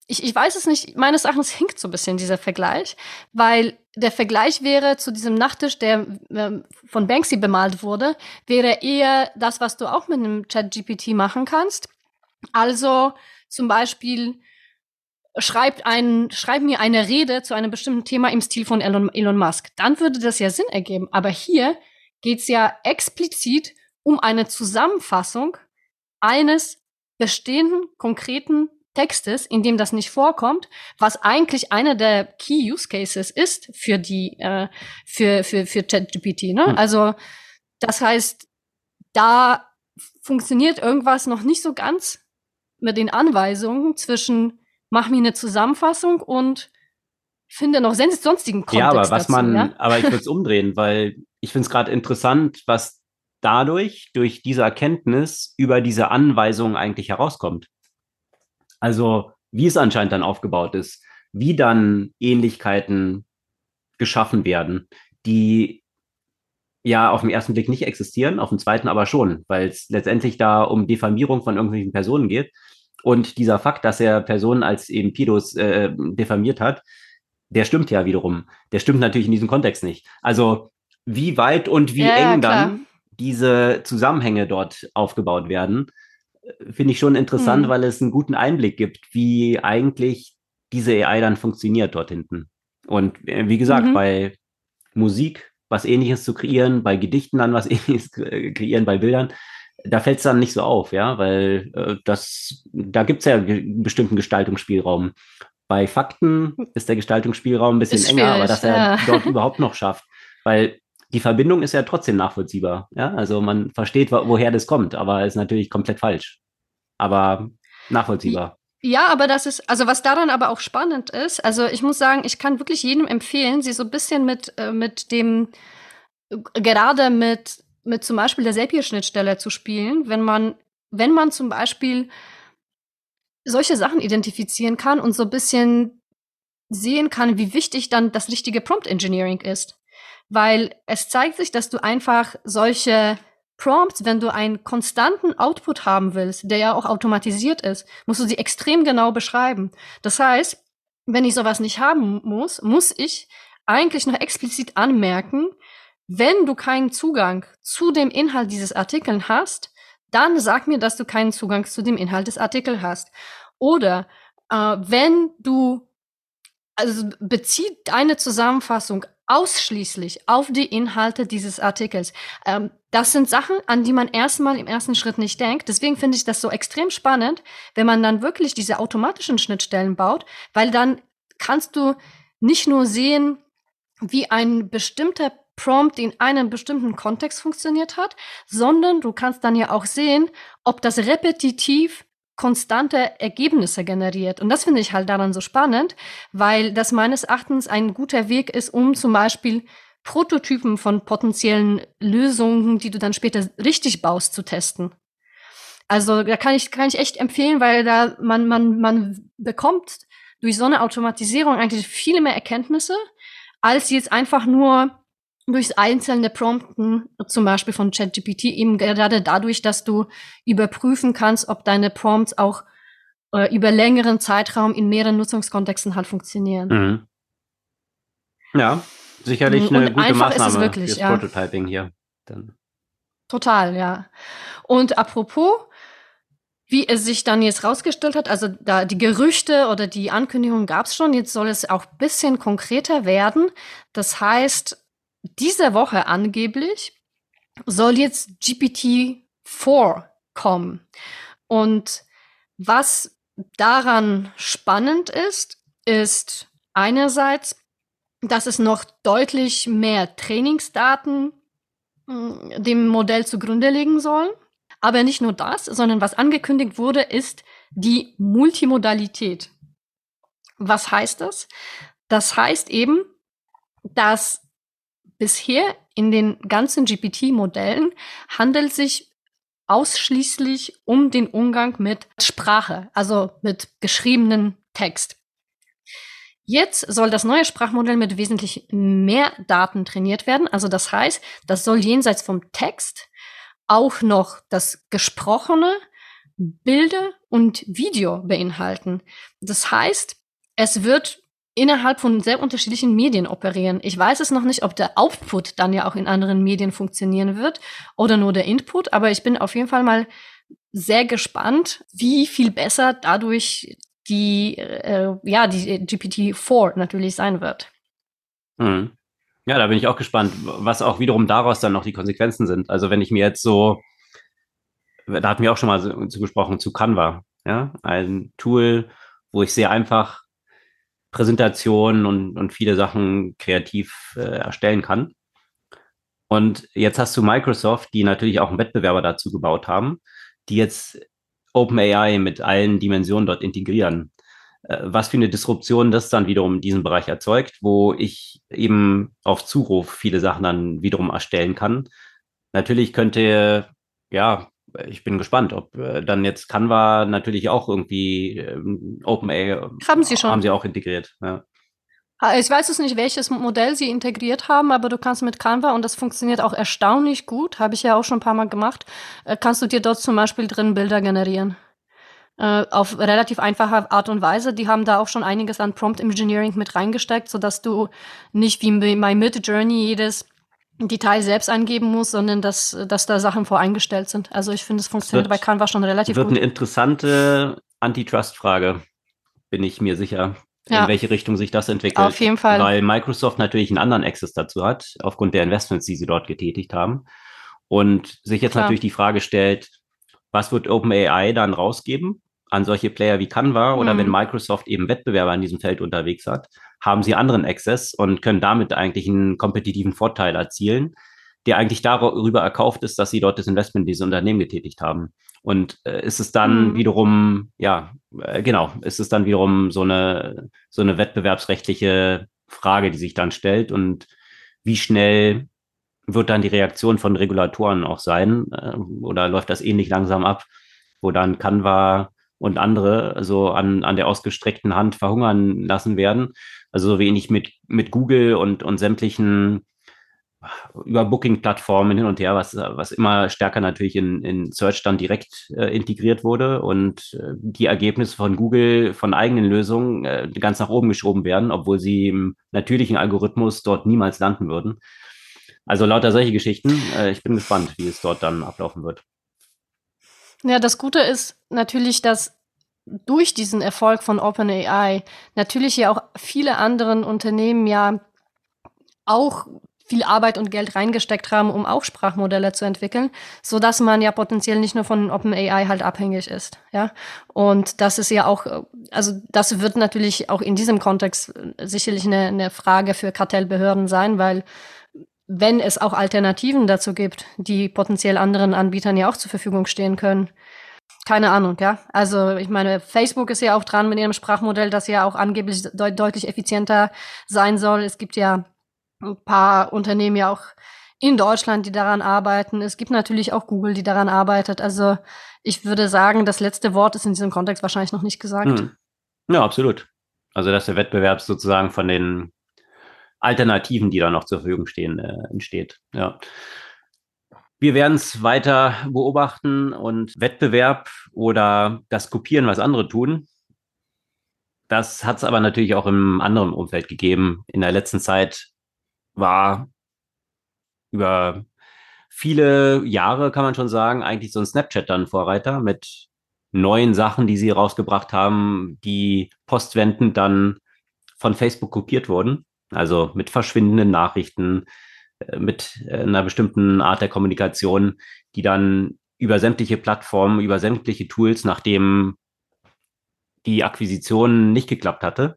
ich, ich weiß es nicht, meines Erachtens hinkt so ein bisschen dieser Vergleich, weil der Vergleich wäre zu diesem Nachttisch, der äh, von Banksy bemalt wurde, wäre eher das, was du auch mit einem Chat-GPT machen kannst. Also zum Beispiel schreibt ein, schreib mir eine Rede zu einem bestimmten Thema im Stil von Elon, Elon Musk. Dann würde das ja Sinn ergeben. Aber hier geht's ja explizit um eine Zusammenfassung eines bestehenden konkreten Textes, in dem das nicht vorkommt, was eigentlich einer der Key Use Cases ist für die äh, für für für ChatGPT. Ne? Hm. Also das heißt, da funktioniert irgendwas noch nicht so ganz mit den Anweisungen zwischen mach mir eine Zusammenfassung und finde noch sonstigen Kontext Ja, aber was dazu, man, ja? aber ich würde es umdrehen, weil ich finde es gerade interessant, was dadurch, durch diese Erkenntnis über diese Anweisungen eigentlich herauskommt. Also wie es anscheinend dann aufgebaut ist, wie dann Ähnlichkeiten geschaffen werden, die ja auf den ersten Blick nicht existieren, auf den zweiten aber schon, weil es letztendlich da um Diffamierung von irgendwelchen Personen geht. Und dieser Fakt, dass er Personen als eben Pidos äh, diffamiert hat, der stimmt ja wiederum. Der stimmt natürlich in diesem Kontext nicht. Also wie weit und wie ja, eng dann diese Zusammenhänge dort aufgebaut werden, finde ich schon interessant, hm. weil es einen guten Einblick gibt, wie eigentlich diese AI dann funktioniert dort hinten. Und äh, wie gesagt, mhm. bei Musik was ähnliches zu kreieren, bei Gedichten dann was ähnliches kreieren, bei Bildern, da fällt es dann nicht so auf, ja, weil äh, das, da gibt es ja einen bestimmten Gestaltungsspielraum. Bei Fakten ist der Gestaltungsspielraum ein bisschen enger, aber dass er ja. dort überhaupt noch schafft, weil die Verbindung ist ja trotzdem nachvollziehbar. Ja, also man versteht, woher das kommt, aber ist natürlich komplett falsch. Aber nachvollziehbar. Ja, aber das ist, also was daran aber auch spannend ist, also ich muss sagen, ich kann wirklich jedem empfehlen, sie so ein bisschen mit, äh, mit dem, gerade mit, mit zum Beispiel der Zapier-Schnittstelle zu spielen, wenn man, wenn man zum Beispiel solche Sachen identifizieren kann und so ein bisschen sehen kann, wie wichtig dann das richtige Prompt Engineering ist. Weil es zeigt sich, dass du einfach solche Prompts, wenn du einen konstanten Output haben willst, der ja auch automatisiert ist, musst du sie extrem genau beschreiben. Das heißt, wenn ich sowas nicht haben muss, muss ich eigentlich noch explizit anmerken, wenn du keinen Zugang zu dem Inhalt dieses Artikels hast, dann sag mir, dass du keinen Zugang zu dem Inhalt des Artikels hast. Oder äh, wenn du also bezieht deine Zusammenfassung ausschließlich auf die Inhalte dieses Artikels. Ähm, das sind Sachen, an die man erstmal im ersten Schritt nicht denkt. Deswegen finde ich das so extrem spannend, wenn man dann wirklich diese automatischen Schnittstellen baut, weil dann kannst du nicht nur sehen, wie ein bestimmter Prompt in einem bestimmten Kontext funktioniert hat, sondern du kannst dann ja auch sehen, ob das repetitiv konstante Ergebnisse generiert. Und das finde ich halt daran so spannend, weil das meines Erachtens ein guter Weg ist, um zum Beispiel Prototypen von potenziellen Lösungen, die du dann später richtig baust, zu testen. Also da kann ich, kann ich echt empfehlen, weil da man, man, man bekommt durch so eine Automatisierung eigentlich viele mehr Erkenntnisse, als jetzt einfach nur durchs einzelne Prompten, zum Beispiel von ChatGPT, eben gerade dadurch, dass du überprüfen kannst, ob deine Prompts auch äh, über längeren Zeitraum in mehreren Nutzungskontexten halt funktionieren. Mhm. Ja, sicherlich eine Und gute Maßnahme wirklich, fürs ja. Prototyping hier. Dann. Total, ja. Und apropos, wie es sich dann jetzt rausgestellt hat, also da die Gerüchte oder die Ankündigung gab es schon, jetzt soll es auch ein bisschen konkreter werden. Das heißt, diese Woche angeblich soll jetzt GPT-4 kommen. Und was daran spannend ist, ist einerseits, dass es noch deutlich mehr Trainingsdaten hm, dem Modell zugrunde legen soll. Aber nicht nur das, sondern was angekündigt wurde, ist die Multimodalität. Was heißt das? Das heißt eben, dass Bisher in den ganzen GPT-Modellen handelt sich ausschließlich um den Umgang mit Sprache, also mit geschriebenen Text. Jetzt soll das neue Sprachmodell mit wesentlich mehr Daten trainiert werden. Also das heißt, das soll jenseits vom Text auch noch das gesprochene, Bilder und Video beinhalten. Das heißt, es wird innerhalb von sehr unterschiedlichen Medien operieren. Ich weiß es noch nicht, ob der Output dann ja auch in anderen Medien funktionieren wird oder nur der Input, aber ich bin auf jeden Fall mal sehr gespannt, wie viel besser dadurch die, äh, ja, die GPT-4 natürlich sein wird. Mhm. Ja, da bin ich auch gespannt, was auch wiederum daraus dann noch die Konsequenzen sind. Also wenn ich mir jetzt so, da hatten wir auch schon mal so, zu gesprochen, zu Canva, ja, ein Tool, wo ich sehr einfach Präsentationen und, und viele Sachen kreativ äh, erstellen kann. Und jetzt hast du Microsoft, die natürlich auch einen Wettbewerber dazu gebaut haben, die jetzt OpenAI mit allen Dimensionen dort integrieren. Äh, was für eine Disruption das dann wiederum diesen Bereich erzeugt, wo ich eben auf Zuruf viele Sachen dann wiederum erstellen kann. Natürlich könnte ja ich bin gespannt, ob äh, dann jetzt Canva natürlich auch irgendwie ähm, OpenAI haben sie schon haben sie auch integriert. Ja. Ich weiß es nicht, welches Modell sie integriert haben, aber du kannst mit Canva, und das funktioniert auch erstaunlich gut, habe ich ja auch schon ein paar Mal gemacht, äh, kannst du dir dort zum Beispiel drin Bilder generieren. Äh, auf relativ einfache Art und Weise. Die haben da auch schon einiges an Prompt Engineering mit reingesteckt, sodass du nicht wie bei Mid Journey jedes Detail selbst eingeben musst, sondern dass, dass da Sachen voreingestellt sind. Also ich finde, es funktioniert wird, bei Canva schon relativ wird gut. Wird eine interessante Antitrust-Frage, bin ich mir sicher ja. in welche Richtung sich das entwickelt. Auf jeden Fall. Weil Microsoft natürlich einen anderen Access dazu hat, aufgrund der Investments, die sie dort getätigt haben. Und sich jetzt Klar. natürlich die Frage stellt, was wird OpenAI dann rausgeben an solche Player wie Canva oder mhm. wenn Microsoft eben Wettbewerber in diesem Feld unterwegs hat, haben sie anderen Access und können damit eigentlich einen kompetitiven Vorteil erzielen, der eigentlich darüber erkauft ist, dass sie dort das Investment in diese Unternehmen getätigt haben. Und äh, ist es dann mhm. wiederum, ja, äh, genau, ist es dann wiederum so eine, so eine wettbewerbsrechtliche Frage, die sich dann stellt und wie schnell wird dann die Reaktion von Regulatoren auch sein äh, oder läuft das ähnlich langsam ab, wo dann Canva und andere so an, an der ausgestreckten Hand verhungern lassen werden. Also so wenig mit, mit Google und, und sämtlichen über Booking-Plattformen hin und her, was, was immer stärker natürlich in, in Search dann direkt äh, integriert wurde und äh, die Ergebnisse von Google von eigenen Lösungen äh, ganz nach oben geschoben werden, obwohl sie im natürlichen Algorithmus dort niemals landen würden. Also lauter solche Geschichten. Äh, ich bin gespannt, wie es dort dann ablaufen wird. Ja, das Gute ist natürlich, dass durch diesen Erfolg von OpenAI natürlich ja auch viele anderen Unternehmen ja auch viel Arbeit und Geld reingesteckt haben, um auch Sprachmodelle zu entwickeln, so dass man ja potenziell nicht nur von OpenAI halt abhängig ist, ja. Und das ist ja auch, also das wird natürlich auch in diesem Kontext sicherlich eine, eine Frage für Kartellbehörden sein, weil wenn es auch Alternativen dazu gibt, die potenziell anderen Anbietern ja auch zur Verfügung stehen können. Keine Ahnung, ja. Also ich meine, Facebook ist ja auch dran mit ihrem Sprachmodell, das ja auch angeblich de deutlich effizienter sein soll. Es gibt ja ein paar Unternehmen ja auch in Deutschland, die daran arbeiten. Es gibt natürlich auch Google, die daran arbeitet. Also ich würde sagen, das letzte Wort ist in diesem Kontext wahrscheinlich noch nicht gesagt. Hm. Ja, absolut. Also dass der Wettbewerb sozusagen von den Alternativen, die da noch zur Verfügung stehen, äh, entsteht. Ja. Wir werden es weiter beobachten und Wettbewerb oder das Kopieren, was andere tun, das hat es aber natürlich auch im anderen Umfeld gegeben. In der letzten Zeit war über viele Jahre, kann man schon sagen, eigentlich so ein Snapchat dann Vorreiter mit neuen Sachen, die sie rausgebracht haben, die postwendend dann von Facebook kopiert wurden. Also mit verschwindenden Nachrichten, mit äh, einer bestimmten Art der Kommunikation, die dann über sämtliche Plattformen, über sämtliche Tools, nachdem die Akquisition nicht geklappt hatte,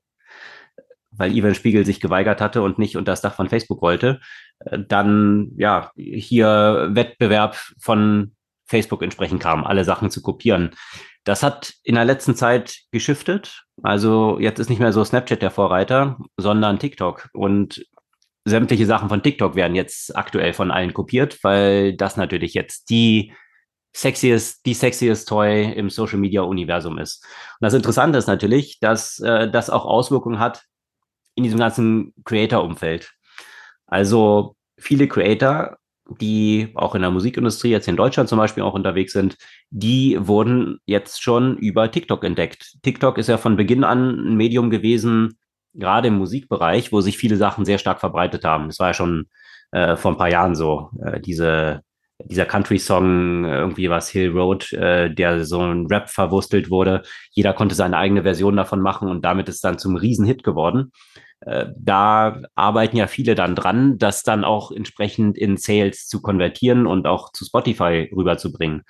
weil Ivan Spiegel sich geweigert hatte und nicht unter das Dach von Facebook wollte, äh, dann ja hier Wettbewerb von Facebook entsprechend kam, alle Sachen zu kopieren. Das hat in der letzten Zeit geschiftet. Also jetzt ist nicht mehr so Snapchat der Vorreiter, sondern TikTok. Und sämtliche Sachen von TikTok werden jetzt aktuell von allen kopiert, weil das natürlich jetzt die sexiest, die sexiest Toy im Social Media Universum ist. Und das Interessante ist natürlich, dass äh, das auch Auswirkungen hat in diesem ganzen Creator-Umfeld. Also viele Creator, die auch in der Musikindustrie jetzt in Deutschland zum Beispiel auch unterwegs sind, die wurden jetzt schon über TikTok entdeckt. TikTok ist ja von Beginn an ein Medium gewesen, gerade im Musikbereich, wo sich viele Sachen sehr stark verbreitet haben. Das war ja schon äh, vor ein paar Jahren so, äh, diese dieser Country-Song, irgendwie was Hill Road, äh, der so ein Rap verwurstelt wurde. Jeder konnte seine eigene Version davon machen und damit ist dann zum Riesenhit geworden. Äh, da arbeiten ja viele dann dran, das dann auch entsprechend in Sales zu konvertieren und auch zu Spotify rüberzubringen.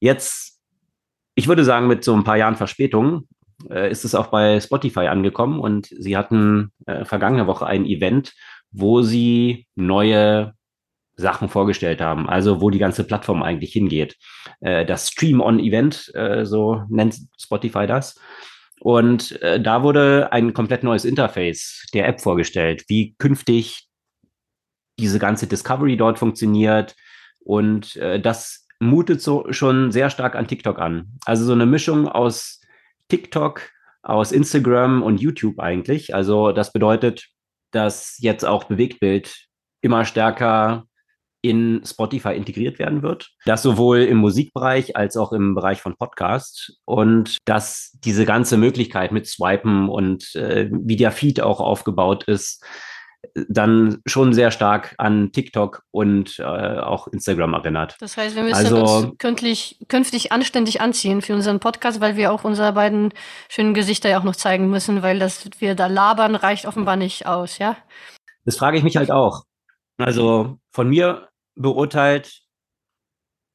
Jetzt, ich würde sagen, mit so ein paar Jahren Verspätung äh, ist es auch bei Spotify angekommen und sie hatten äh, vergangene Woche ein Event, wo sie neue Sachen vorgestellt haben, also wo die ganze Plattform eigentlich hingeht. Äh, das Stream-on-Event, äh, so nennt Spotify das. Und äh, da wurde ein komplett neues Interface der App vorgestellt, wie künftig diese ganze Discovery dort funktioniert. Und äh, das mutet so schon sehr stark an TikTok an. Also so eine Mischung aus TikTok aus Instagram und YouTube eigentlich. Also das bedeutet, dass jetzt auch Bewegtbild immer stärker in Spotify integriert werden wird. Das sowohl im Musikbereich als auch im Bereich von Podcast. Und dass diese ganze Möglichkeit mit Swipen und äh, wie der Feed auch aufgebaut ist, dann schon sehr stark an TikTok und äh, auch Instagram erinnert. Das heißt, wir müssen also, uns künftig, künftig anständig anziehen für unseren Podcast, weil wir auch unsere beiden schönen Gesichter ja auch noch zeigen müssen, weil das wir da labern reicht offenbar nicht aus, ja? Das frage ich mich halt auch. Also von mir beurteilt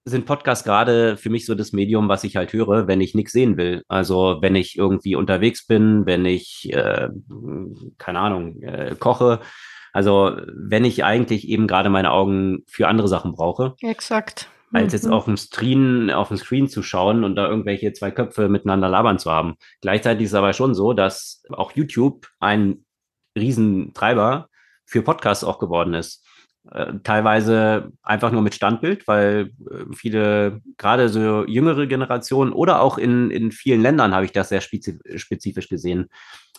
sind Podcasts gerade für mich so das Medium, was ich halt höre, wenn ich nichts sehen will. Also wenn ich irgendwie unterwegs bin, wenn ich, äh, keine Ahnung, äh, koche. Also wenn ich eigentlich eben gerade meine Augen für andere Sachen brauche. Exakt. Als jetzt mhm. auf dem Screen, auf dem Screen zu schauen und da irgendwelche zwei Köpfe miteinander labern zu haben. Gleichzeitig ist es aber schon so, dass auch YouTube ein Riesentreiber für Podcasts auch geworden ist. Äh, teilweise einfach nur mit Standbild, weil äh, viele, gerade so jüngere Generationen oder auch in, in vielen Ländern habe ich das sehr spezifisch gesehen,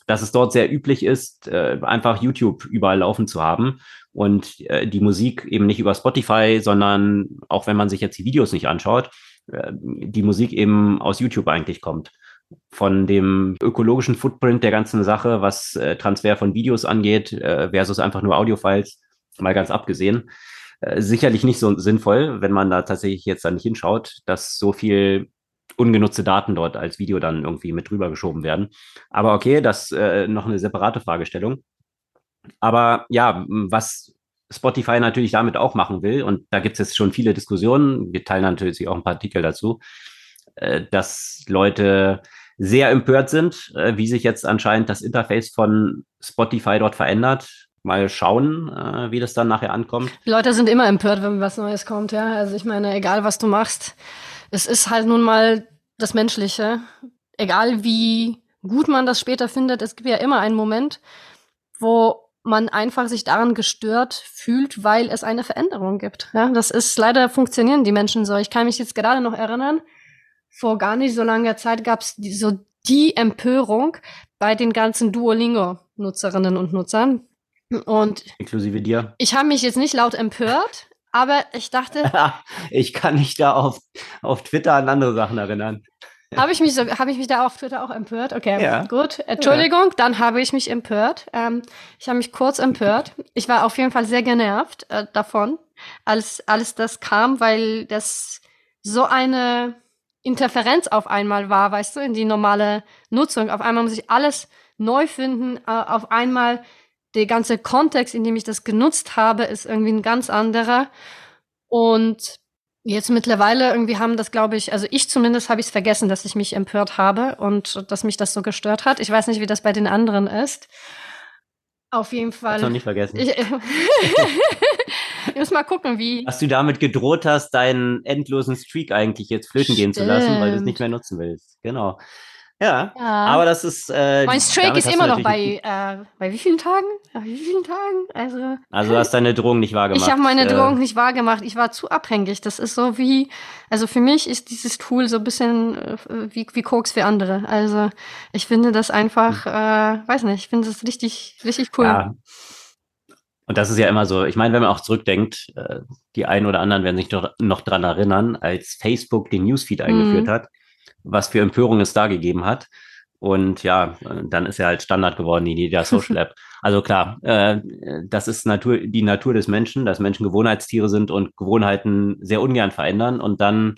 dass es dort sehr üblich ist, äh, einfach YouTube überall laufen zu haben und die Musik eben nicht über Spotify, sondern auch wenn man sich jetzt die Videos nicht anschaut, die Musik eben aus YouTube eigentlich kommt. Von dem ökologischen Footprint der ganzen Sache, was Transfer von Videos angeht, versus einfach nur Audiofiles, mal ganz abgesehen. Äh, sicherlich nicht so sinnvoll, wenn man da tatsächlich jetzt da nicht hinschaut, dass so viel ungenutzte Daten dort als Video dann irgendwie mit drüber geschoben werden. Aber okay, das äh, noch eine separate Fragestellung. Aber ja, was Spotify natürlich damit auch machen will, und da gibt es jetzt schon viele Diskussionen, wir teilen natürlich auch ein paar Artikel dazu, äh, dass Leute sehr empört sind, äh, wie sich jetzt anscheinend das Interface von Spotify dort verändert mal schauen, äh, wie das dann nachher ankommt. Die Leute sind immer empört, wenn was Neues kommt, ja. Also ich meine, egal was du machst, es ist halt nun mal das Menschliche. Egal wie gut man das später findet, es gibt ja immer einen Moment, wo man einfach sich daran gestört fühlt, weil es eine Veränderung gibt. Ja, das ist leider funktionieren die Menschen so. Ich kann mich jetzt gerade noch erinnern, vor gar nicht so langer Zeit gab es so die Empörung bei den ganzen Duolingo-Nutzerinnen und Nutzern, und inklusive dir. Ich habe mich jetzt nicht laut empört, aber ich dachte. ich kann mich da auf, auf Twitter an andere Sachen erinnern. Habe ich, mich so, hab ich mich da auf Twitter auch empört? Okay, ja. gut. Entschuldigung, ja. dann habe ich mich empört. Ähm, ich habe mich kurz empört. Ich war auf jeden Fall sehr genervt äh, davon, als alles das kam, weil das so eine Interferenz auf einmal war, weißt du, in die normale Nutzung. Auf einmal muss ich alles neu finden, äh, auf einmal der ganze Kontext, in dem ich das genutzt habe, ist irgendwie ein ganz anderer. Und jetzt mittlerweile irgendwie haben das, glaube ich, also ich zumindest habe ich es vergessen, dass ich mich empört habe und dass mich das so gestört hat. Ich weiß nicht, wie das bei den anderen ist. Auf jeden Fall. Du noch nicht vergessen. Ich, ich muss mal gucken, wie. Dass du damit gedroht hast, deinen endlosen Streak eigentlich jetzt flöten Stimmt. gehen zu lassen, weil du es nicht mehr nutzen willst. Genau. Ja, ja, aber das ist. Äh, mein Streak ist immer noch bei, äh, bei wie vielen Tagen? Bei wie vielen Tagen? Also, also du hast deine Drohung nicht wahrgemacht. Ich habe meine äh, Drohung nicht wahrgemacht. Ich war zu abhängig. Das ist so wie, also für mich ist dieses Tool so ein bisschen äh, wie, wie Koks für andere. Also ich finde das einfach, hm. äh, weiß nicht, ich finde das richtig, richtig cool. Ja. Und das ist ja immer so, ich meine, wenn man auch zurückdenkt, äh, die einen oder anderen werden sich noch, noch dran erinnern, als Facebook den Newsfeed eingeführt mhm. hat was für Empörung es da gegeben hat. Und ja, dann ist er halt Standard geworden in jeder Social App. Also klar, äh, das ist Natur, die Natur des Menschen, dass Menschen Gewohnheitstiere sind und Gewohnheiten sehr ungern verändern. Und dann,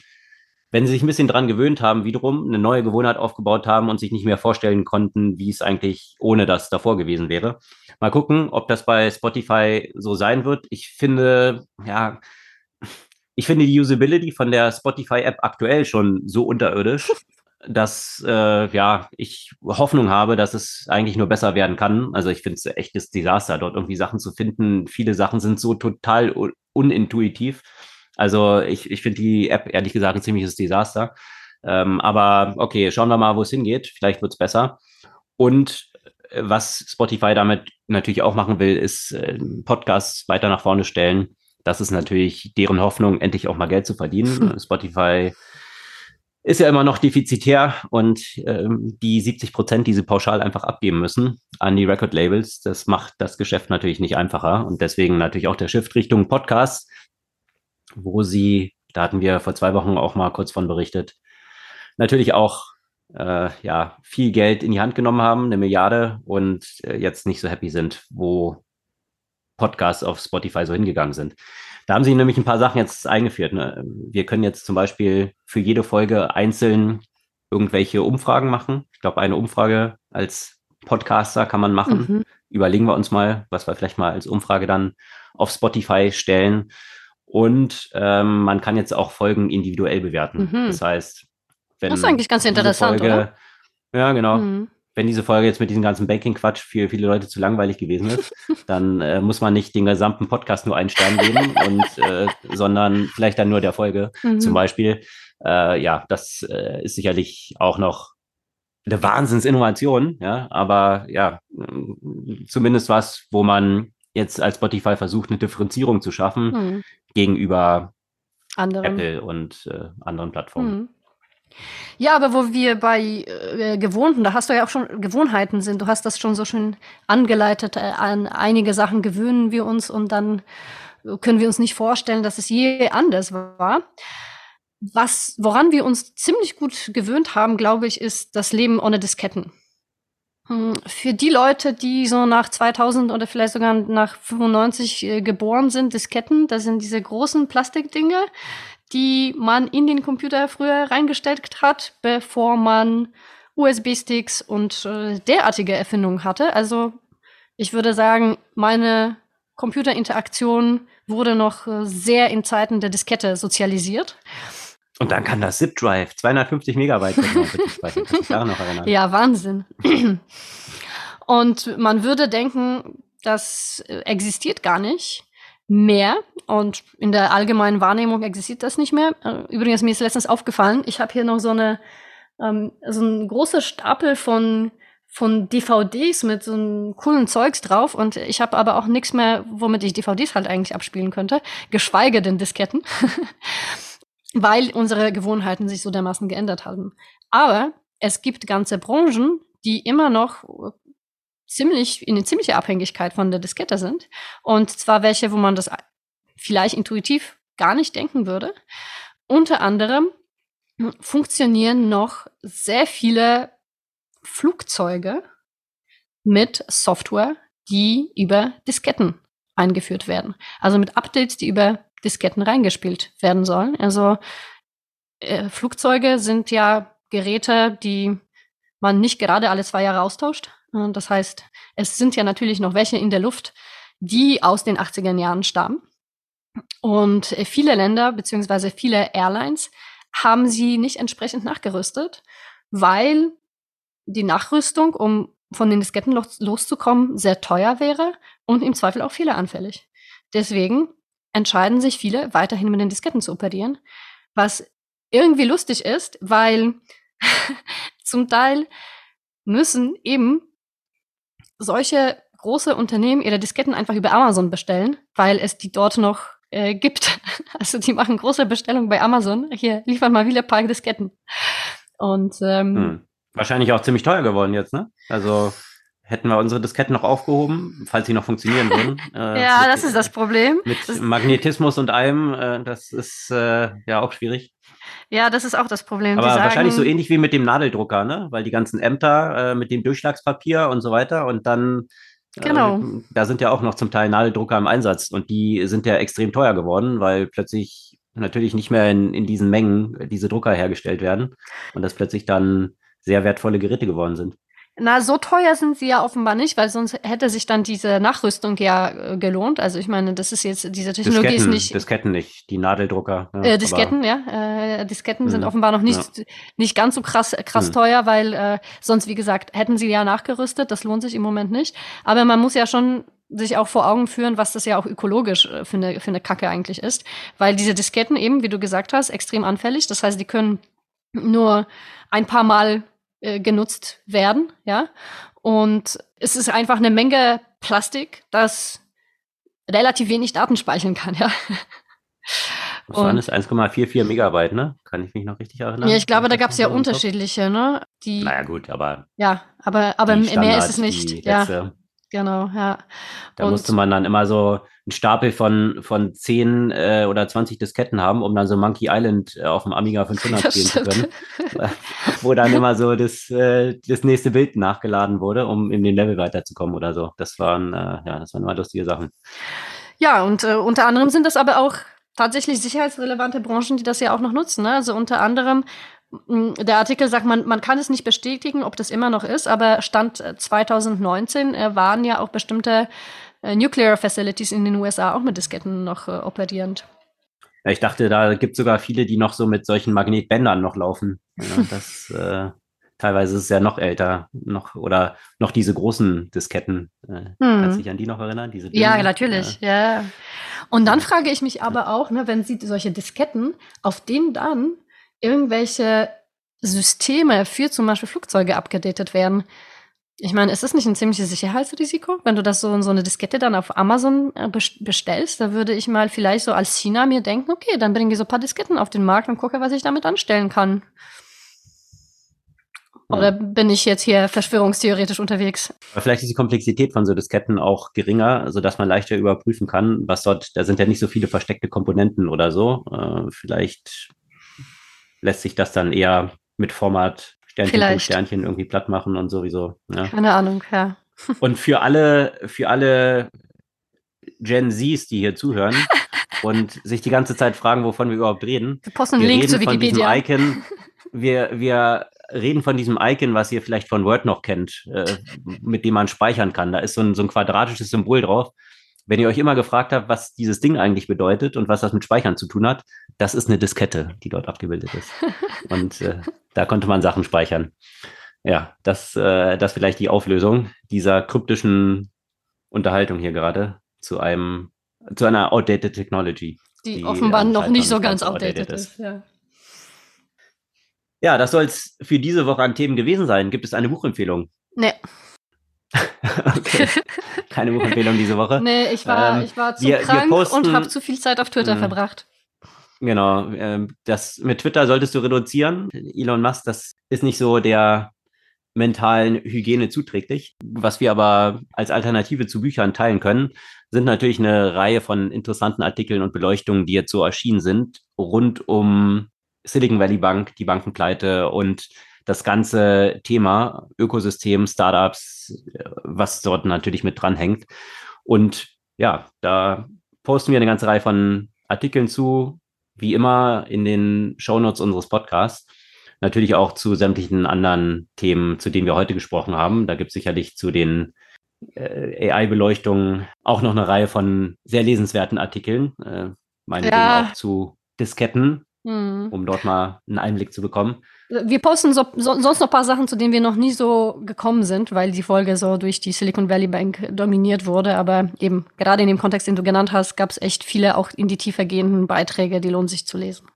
wenn sie sich ein bisschen dran gewöhnt haben, wiederum eine neue Gewohnheit aufgebaut haben und sich nicht mehr vorstellen konnten, wie es eigentlich ohne das davor gewesen wäre. Mal gucken, ob das bei Spotify so sein wird. Ich finde, ja, ich finde die Usability von der Spotify-App aktuell schon so unterirdisch, dass äh, ja, ich Hoffnung habe, dass es eigentlich nur besser werden kann. Also ich finde es echtes Desaster, dort irgendwie Sachen zu finden. Viele Sachen sind so total unintuitiv. Also ich, ich finde die App ehrlich gesagt ein ziemliches Desaster. Ähm, aber okay, schauen wir mal, wo es hingeht. Vielleicht wird es besser. Und äh, was Spotify damit natürlich auch machen will, ist äh, Podcasts weiter nach vorne stellen das ist natürlich deren Hoffnung, endlich auch mal Geld zu verdienen. Hm. Spotify ist ja immer noch defizitär und ähm, die 70 Prozent, die sie pauschal einfach abgeben müssen an die Record-Labels, das macht das Geschäft natürlich nicht einfacher und deswegen natürlich auch der Shift Richtung Podcast, wo sie, da hatten wir vor zwei Wochen auch mal kurz von berichtet, natürlich auch äh, ja, viel Geld in die Hand genommen haben, eine Milliarde und äh, jetzt nicht so happy sind, wo Podcasts auf Spotify so hingegangen sind. Da haben sie nämlich ein paar Sachen jetzt eingeführt. Ne? Wir können jetzt zum Beispiel für jede Folge einzeln irgendwelche Umfragen machen. Ich glaube, eine Umfrage als Podcaster kann man machen. Mhm. Überlegen wir uns mal, was wir vielleicht mal als Umfrage dann auf Spotify stellen. Und ähm, man kann jetzt auch Folgen individuell bewerten. Mhm. Das heißt, wenn das ist eigentlich ganz interessant, Folge, oder? Ja, genau. Mhm wenn diese Folge jetzt mit diesem ganzen Banking-Quatsch für viele Leute zu langweilig gewesen ist, dann äh, muss man nicht den gesamten Podcast nur einen Stern geben, und, äh, sondern vielleicht dann nur der Folge mhm. zum Beispiel. Äh, ja, das äh, ist sicherlich auch noch eine Wahnsinnsinnovation, ja, aber ja, zumindest was, wo man jetzt als Spotify versucht, eine Differenzierung zu schaffen mhm. gegenüber Anderen. Apple und äh, anderen Plattformen. Mhm. Ja, aber wo wir bei äh, Gewohnten, da hast du ja auch schon Gewohnheiten sind. Du hast das schon so schön angeleitet. Äh, an einige Sachen gewöhnen wir uns und dann können wir uns nicht vorstellen, dass es je anders war. Was, woran wir uns ziemlich gut gewöhnt haben, glaube ich, ist das Leben ohne Disketten. Hm, für die Leute, die so nach 2000 oder vielleicht sogar nach 95 äh, geboren sind, Disketten, das sind diese großen Plastikdinge, die man in den Computer früher reingestellt hat, bevor man USB-Sticks und äh, derartige Erfindungen hatte. Also ich würde sagen, meine Computerinteraktion wurde noch äh, sehr in Zeiten der Diskette sozialisiert. Und dann kann das Zip Drive 250 Megabyte noch erinnern. Ja, Wahnsinn. Und man würde denken, das existiert gar nicht mehr und in der allgemeinen Wahrnehmung existiert das nicht mehr. Äh, übrigens, mir ist letztens aufgefallen, ich habe hier noch so eine ähm, so ein großer Stapel von von DVDs mit so einem coolen Zeugs drauf und ich habe aber auch nichts mehr, womit ich DVDs halt eigentlich abspielen könnte, geschweige denn Disketten, weil unsere Gewohnheiten sich so dermaßen geändert haben. Aber es gibt ganze Branchen, die immer noch ziemlich, in eine ziemliche Abhängigkeit von der Diskette sind. Und zwar welche, wo man das vielleicht intuitiv gar nicht denken würde. Unter anderem funktionieren noch sehr viele Flugzeuge mit Software, die über Disketten eingeführt werden. Also mit Updates, die über Disketten reingespielt werden sollen. Also äh, Flugzeuge sind ja Geräte, die man nicht gerade alle zwei Jahre austauscht, das heißt, es sind ja natürlich noch welche in der Luft, die aus den 80er Jahren stammen. Und äh, viele Länder beziehungsweise viele Airlines haben sie nicht entsprechend nachgerüstet, weil die Nachrüstung, um von den Disketten loszukommen, sehr teuer wäre und im Zweifel auch fehleranfällig. Deswegen entscheiden sich viele, weiterhin mit den Disketten zu operieren, was irgendwie lustig ist, weil zum Teil müssen eben solche große Unternehmen ihre Disketten einfach über Amazon bestellen, weil es die dort noch äh, gibt. Also die machen große Bestellungen bei Amazon. Hier liefern mal wieder ein paar Disketten. Und ähm, hm. wahrscheinlich auch ziemlich teuer geworden jetzt, ne? Also hätten wir unsere Disketten noch aufgehoben, falls sie noch funktionieren würden. Äh, ja, das ist das Problem. Mit das Magnetismus und allem, äh, das ist äh, ja auch schwierig. Ja, das ist auch das Problem. Aber sagen, wahrscheinlich so ähnlich wie mit dem Nadeldrucker, ne? Weil die ganzen Ämter äh, mit dem Durchschlagspapier und so weiter und dann äh, Genau. Äh, da sind ja auch noch zum Teil Nadeldrucker im Einsatz und die sind ja extrem teuer geworden, weil plötzlich natürlich nicht mehr in, in diesen Mengen diese Drucker hergestellt werden und das plötzlich dann sehr wertvolle Geräte geworden sind. Na, so teuer sind sie ja offenbar nicht, weil sonst hätte sich dann diese Nachrüstung ja äh, gelohnt. Also ich meine, das ist jetzt, diese Technologie Disketten, ist nicht. Disketten nicht, die Nadeldrucker. Ja, äh, Disketten, ja. Äh, Disketten mh, sind offenbar noch nicht, ja. nicht ganz so krass, krass mh. teuer, weil äh, sonst, wie gesagt, hätten sie ja nachgerüstet. Das lohnt sich im Moment nicht. Aber man muss ja schon sich auch vor Augen führen, was das ja auch ökologisch äh, für eine, für eine Kacke eigentlich ist. Weil diese Disketten eben, wie du gesagt hast, extrem anfällig. Das heißt, die können nur ein paar Mal äh, genutzt werden, ja. Und es ist einfach eine Menge Plastik, das relativ wenig Daten speichern kann, ja. Was waren das? 1,44 Megabyte, ne? Kann ich mich noch richtig erinnern? Ja, ich glaube, da gab es ja unterschiedliche, ne? Die, naja, gut, aber. Ja, aber, aber mehr ist es nicht. Ja. Genau, ja. Da und musste man dann immer so einen Stapel von, von 10 äh, oder 20 Disketten haben, um dann so Monkey Island äh, auf dem Amiga 500 spielen zu können. Wo dann immer so das, äh, das nächste Bild nachgeladen wurde, um in den Level weiterzukommen oder so. Das waren, äh, ja, das waren immer lustige Sachen. Ja, und äh, unter anderem sind das aber auch tatsächlich sicherheitsrelevante Branchen, die das ja auch noch nutzen. Ne? Also unter anderem der Artikel sagt, man, man kann es nicht bestätigen, ob das immer noch ist, aber Stand 2019 äh, waren ja auch bestimmte äh, Nuclear Facilities in den USA auch mit Disketten noch äh, operierend. Ja, ich dachte, da gibt es sogar viele, die noch so mit solchen Magnetbändern noch laufen. Ja, das, äh, teilweise ist es ja noch älter, noch oder noch diese großen Disketten. Äh, hm. Kannst du dich an die noch erinnern? Diese ja, natürlich, ja. Und dann frage ich mich aber auch, ne, wenn Sie solche Disketten, auf denen dann irgendwelche Systeme für zum Beispiel Flugzeuge abgedatet werden. Ich meine, ist das nicht ein ziemliches Sicherheitsrisiko, wenn du das so so eine Diskette dann auf Amazon äh, bestellst? Da würde ich mal vielleicht so als China mir denken, okay, dann bringe ich so ein paar Disketten auf den Markt und gucke, was ich damit anstellen kann. Oder bin ich jetzt hier verschwörungstheoretisch unterwegs? Aber vielleicht ist die Komplexität von so Disketten auch geringer, sodass man leichter überprüfen kann, was dort, da sind ja nicht so viele versteckte Komponenten oder so. Äh, vielleicht lässt sich das dann eher mit Format Sternchen Vielleicht. Sternchen irgendwie platt machen und sowieso. Ja. Keine Ahnung, ja. Und für alle, für alle Gen Zs, die hier zuhören und sich die ganze Zeit fragen, wovon wir überhaupt reden. Wir posten einen Link zu Wikipedia. Icon, wir, wir reden von diesem Icon, was ihr vielleicht von Word noch kennt, äh, mit dem man speichern kann. Da ist so ein, so ein quadratisches Symbol drauf. Wenn ihr euch immer gefragt habt, was dieses Ding eigentlich bedeutet und was das mit Speichern zu tun hat, das ist eine Diskette, die dort abgebildet ist. Und äh, da konnte man Sachen speichern. Ja, das, äh, das vielleicht die Auflösung dieser kryptischen Unterhaltung hier gerade zu einem, zu einer outdated Technology. Die, die offenbar noch nicht so ganz outdated, outdated ist. ist. Ja. ja, das soll es für diese Woche an Themen gewesen sein. Gibt es eine Buchempfehlung? Nee. okay. Keine Buchempfehlung diese Woche. Nee, ich war, ähm, ich war zu wir, krank wir posten, und habe zu viel Zeit auf Twitter mh. verbracht. Genau, äh, das mit Twitter solltest du reduzieren. Elon Musk, das ist nicht so der mentalen Hygiene zuträglich. Was wir aber als Alternative zu Büchern teilen können, sind natürlich eine Reihe von interessanten Artikeln und Beleuchtungen, die jetzt so erschienen sind, rund um Silicon Valley Bank, die Bankenpleite und das ganze Thema Ökosystem, Startups, was dort natürlich mit dranhängt. Und ja, da posten wir eine ganze Reihe von Artikeln zu, wie immer in den Shownotes unseres Podcasts. Natürlich auch zu sämtlichen anderen Themen, zu denen wir heute gesprochen haben. Da gibt es sicherlich zu den äh, AI-Beleuchtungen auch noch eine Reihe von sehr lesenswerten Artikeln. Äh, meinetwegen ja. auch zu Disketten, mhm. um dort mal einen Einblick zu bekommen. Wir posten so, so, sonst noch ein paar Sachen, zu denen wir noch nie so gekommen sind, weil die Folge so durch die Silicon Valley Bank dominiert wurde. Aber eben gerade in dem Kontext, den du genannt hast, gab es echt viele auch in die tiefer gehenden Beiträge, die lohnen sich zu lesen.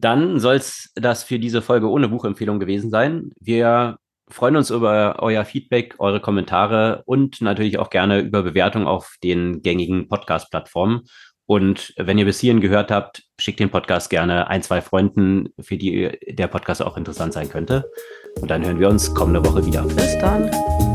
Dann soll es das für diese Folge ohne Buchempfehlung gewesen sein. Wir freuen uns über euer Feedback, eure Kommentare und natürlich auch gerne über Bewertungen auf den gängigen Podcast-Plattformen. Und wenn ihr bis hierhin gehört habt, schickt den Podcast gerne ein, zwei Freunden, für die der Podcast auch interessant sein könnte. Und dann hören wir uns kommende Woche wieder. Bis dann.